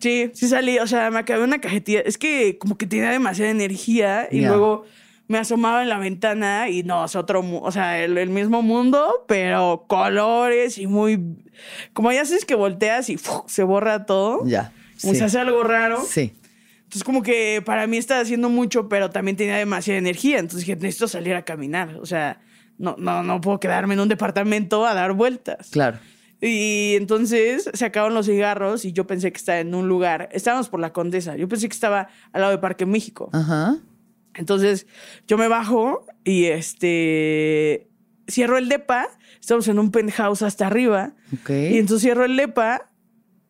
Sí, sí salí, o sea, me acabé una cajetilla. Es que como que tenía demasiada energía y luego me asomaba en la ventana y no, es otro, o sea, el, mismo mundo, pero colores y muy... Como ya sabes que volteas y se borra todo. Ya. Como se hace algo raro. Sí. Entonces como que para mí estaba haciendo mucho, pero también tenía demasiada energía. Entonces dije, necesito salir a caminar. O sea, no, no, no puedo quedarme en un departamento a dar vueltas. Claro. Y entonces se acaban los cigarros y yo pensé que estaba en un lugar. Estábamos por la Condesa. Yo pensé que estaba al lado de Parque México. Ajá. Entonces yo me bajo y este cierro el depa. Estamos en un penthouse hasta arriba. Ok. Y entonces cierro el depa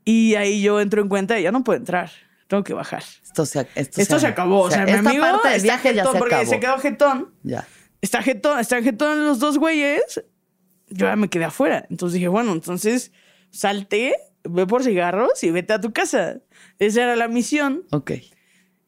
y ahí yo entro en cuenta y ya no puedo entrar. Tengo que bajar. Esto se, esto se, acabó. O sea, mi amigo parte del viaje ya se porque se quedó jetón. Ya. Está jetón, están jetón los dos güeyes yo ya me quedé afuera. Entonces dije, bueno, entonces salte, ve por cigarros y vete a tu casa. Esa era la misión. Ok.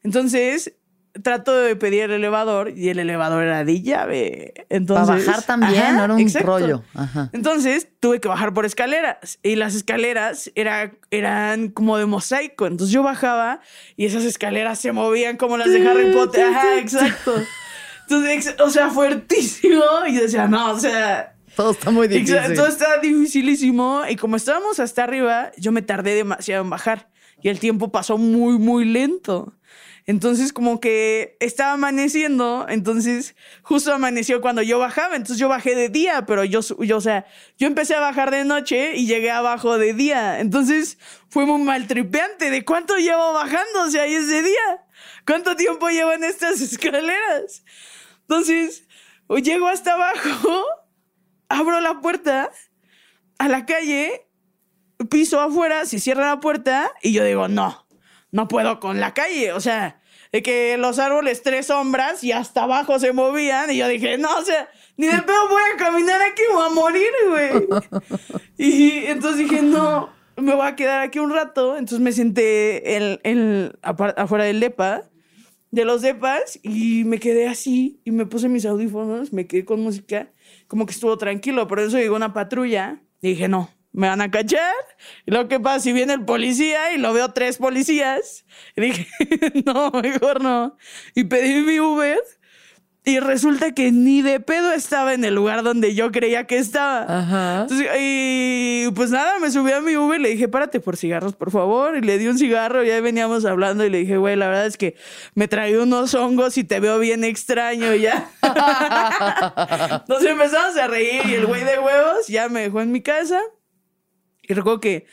Entonces trato de pedir el elevador y el elevador era de llave. Entonces, Para bajar también, no era un rollo. Ajá. Entonces tuve que bajar por escaleras y las escaleras era, eran como de mosaico. Entonces yo bajaba y esas escaleras se movían como las de Harry Potter. Ajá, exacto. Entonces, o sea, fuertísimo. Y yo decía, no, o sea, todo está muy difícil. Todo está dificilísimo. Y como estábamos hasta arriba, yo me tardé demasiado en bajar. Y el tiempo pasó muy, muy lento. Entonces, como que estaba amaneciendo, entonces justo amaneció cuando yo bajaba, entonces yo bajé de día, pero yo, yo, o sea, yo empecé a bajar de noche y llegué abajo de día. Entonces fue muy maltripeante de cuánto llevo bajando, o sea, de día. ¿Cuánto tiempo llevo en estas escaleras? Entonces, llego hasta abajo abro la puerta a la calle, piso afuera, se cierra la puerta y yo digo, no, no puedo con la calle. O sea, de que los árboles tres sombras y hasta abajo se movían. Y yo dije, no, o sea, ni de pedo voy a caminar aquí, voy a morir, güey. y entonces dije, no, me voy a quedar aquí un rato. Entonces me senté en, afuera del depa, de los depas, y me quedé así y me puse mis audífonos, me quedé con música, como que estuvo tranquilo. Por eso llegó una patrulla y dije, no, me van a cachar. Y lo que pasa, si viene el policía y lo veo tres policías, y dije, no, mejor no. Y pedí mi Uber. Y resulta que ni de pedo estaba en el lugar donde yo creía que estaba. Ajá. y pues nada, me subí a mi Uber y le dije, párate por cigarros, por favor. Y le di un cigarro y ahí veníamos hablando y le dije, güey, la verdad es que me traí unos hongos y te veo bien extraño ya. Entonces empezamos a reír y el güey de huevos ya me dejó en mi casa. Y recuerdo que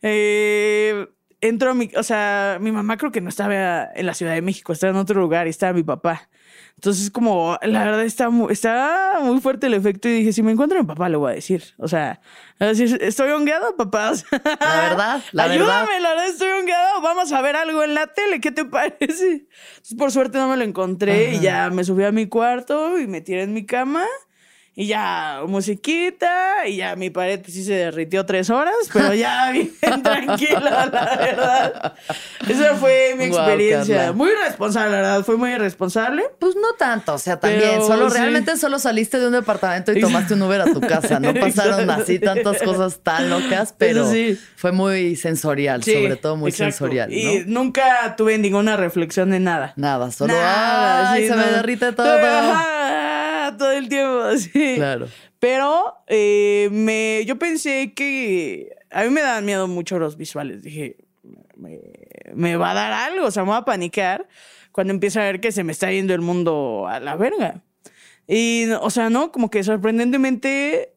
eh, entró a mi, o sea, mi mamá creo que no estaba en la Ciudad de México, estaba en otro lugar y estaba mi papá. Entonces, como, la verdad está muy, está muy fuerte el efecto y dije, si me encuentro a mi papá, le voy a decir. O sea, decir, estoy hongueado, papá. la verdad, la Ayúdame, la verdad, estoy hongueado. Vamos a ver algo en la tele, ¿qué te parece? Entonces, por suerte no me lo encontré y ya me subí a mi cuarto y me tiré en mi cama. Y ya, musiquita, y ya mi pared pues sí se derritió tres horas, pero ya bien tranquila, la verdad. Esa fue mi experiencia. muy responsable, la verdad, fue muy irresponsable. Pues no tanto, o sea, también, solo realmente solo saliste de un departamento y tomaste un Uber a tu casa, no pasaron así tantas cosas tan locas, pero fue muy sensorial, sobre todo muy sensorial. Y nunca tuve ninguna reflexión de nada. Nada, solo, nada, se me derrite todo todo el tiempo, así. Claro. Pero eh, me, yo pensé que a mí me dan miedo mucho los visuales. Dije, me, va a dar algo, o sea, me va a paniquear cuando empiezo a ver que se me está yendo el mundo a la verga. Y, o sea, no, como que sorprendentemente,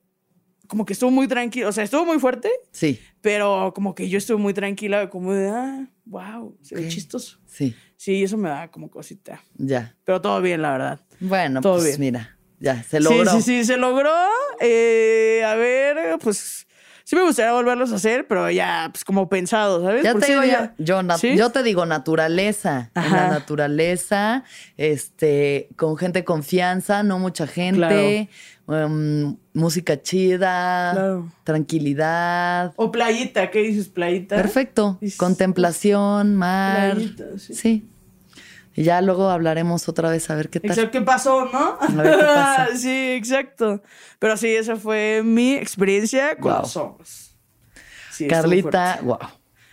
como que estuvo muy tranquilo, o sea, estuvo muy fuerte. Sí. Pero como que yo estuve muy tranquila, como de, ah, wow, se ve chistoso. Sí. Sí, eso me da como cosita. Ya. Pero todo bien, la verdad. Bueno, todo pues bien. mira. Ya, se logró. Sí, sí, sí, se logró. Eh, a ver, pues sí me gustaría volverlos a hacer, pero ya, pues como pensado, ¿sabes? Ya te digo, yo, yo, te digo naturaleza. En la naturaleza, este, con gente confianza, no mucha gente. Em, música chida, tranquilidad. O playita, ¿qué dices, playita? Perfecto. Contemplación, mar. Playita, sí. sí. Y ya luego hablaremos otra vez a ver qué tal. Exacto, qué pasó, ¿no? A ver qué pasó. sí, exacto. Pero sí, esa fue mi experiencia con los ojos. Carlita, wow.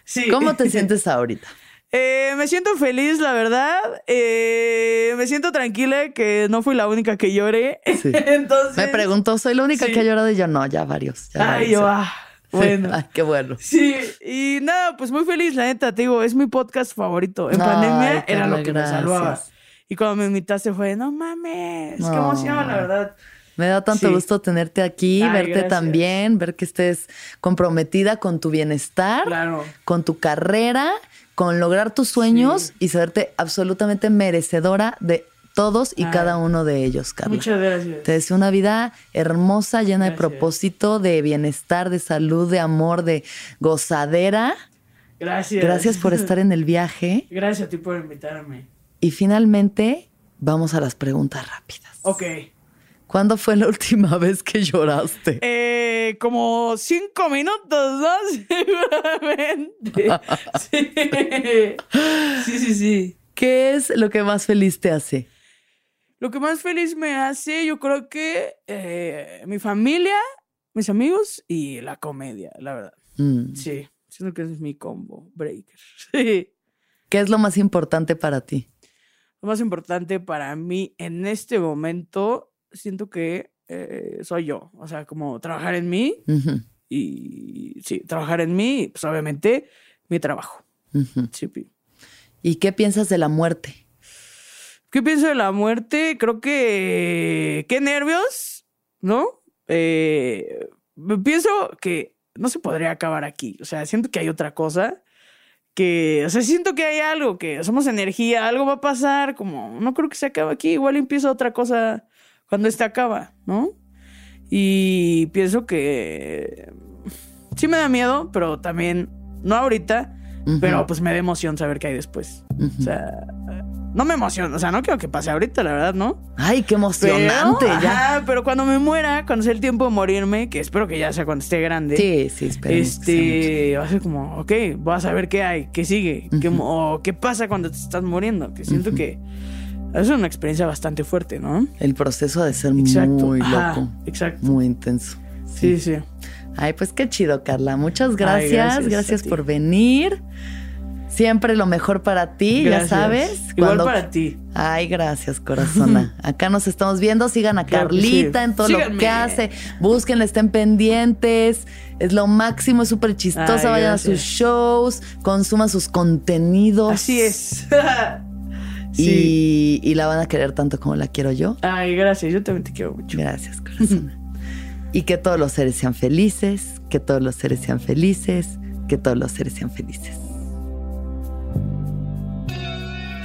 Sí. ¿Cómo te sientes ahorita? Eh, me siento feliz, la verdad. Eh, me siento tranquila que no fui la única que lloré. Sí. Entonces. Me preguntó, ¿soy la única que ha llorado? Y yo, no, ya varios. Ay, yo, ah. Bueno. qué bueno. Sí, y nada, pues muy feliz, la neta, te digo, es mi podcast favorito. En pandemia era lo que me salvaba. Y cuando me invitaste fue, no mames, qué emoción, la verdad. Me da tanto gusto tenerte aquí, verte también, ver que estés comprometida con tu bienestar, con tu carrera, con lograr tus sueños y saberte absolutamente merecedora de todos y cada uno de ellos, Carla. Muchas gracias. Te deseo una vida hermosa, llena de propósito, de bienestar, de salud, de amor, de gozadera. Gracias. Gracias por estar en el viaje. Gracias a ti por invitarme. Y finalmente, vamos a las preguntas rápidas. Ok. ¿Cuándo fue la última vez que lloraste? Eh, como cinco minutos, ¿no? Seguramente. sí, sí, sí. ¿Qué es lo que más feliz te hace? Lo que más feliz me hace, yo creo que eh, mi familia, mis amigos y la comedia, la verdad. Mm. Sí, siento que es mi combo breaker. Sí. ¿Qué es lo más importante para ti? Lo más importante para mí en este momento, siento que eh, soy yo. O sea, como trabajar en mí y sí, trabajar en mí, pues obviamente mi trabajo. Sí. ¿Y qué piensas de la muerte? ¿Qué pienso de la muerte? Creo que. ¡Qué nervios! ¿No? Eh, pienso que no se podría acabar aquí. O sea, siento que hay otra cosa. Que, o sea, siento que hay algo, que somos energía, algo va a pasar, como no creo que se acabe aquí, igual empieza otra cosa cuando este acaba, ¿no? Y pienso que sí me da miedo, pero también, no ahorita, pero pues me da emoción saber qué hay después. O sea, No me emociono, o sea, no quiero que pase ahorita, la verdad, ¿no? Ay, qué emocionante, pero, ya. pero cuando me muera, cuando sea el tiempo de morirme, que espero que ya sea cuando esté grande. Sí, sí, espero. Este, va a ser como, ok, voy a saber qué hay, qué sigue, qué, o qué pasa cuando te estás muriendo. Que siento que es una experiencia bastante fuerte, ¿no? El proceso de ser muy loco. exacto. Muy intenso. Sí, sí. Ay, pues qué chido, Carla. Muchas gracias. gracias, por venir. Siempre lo mejor para ti, ya sabes. Igual para ti. Ay, gracias, corazona. Acá nos estamos viendo. Sigan a Carlita en todo lo que hace. Búsquenla, estén pendientes. Es lo máximo, es súper chistosa. Vayan a sus shows, consuman sus contenidos. Así es. y, y, la van a querer tanto como la quiero yo. Ay, gracias. Yo también te quiero mucho. Gracias, corazona. y que todos los seres sean felices, que todos los seres sean felices, que todos los seres sean felices.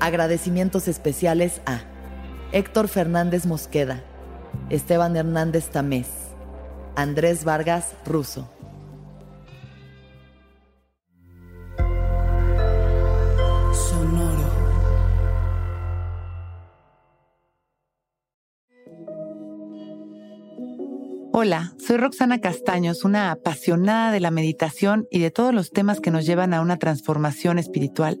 Agradecimientos especiales a Héctor Fernández Mosqueda, Esteban Hernández Tamés, Andrés Vargas Russo. Sonoro. Hola, soy Roxana Castaños, una apasionada de la meditación y de todos los temas que nos llevan a una transformación espiritual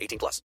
18 plus.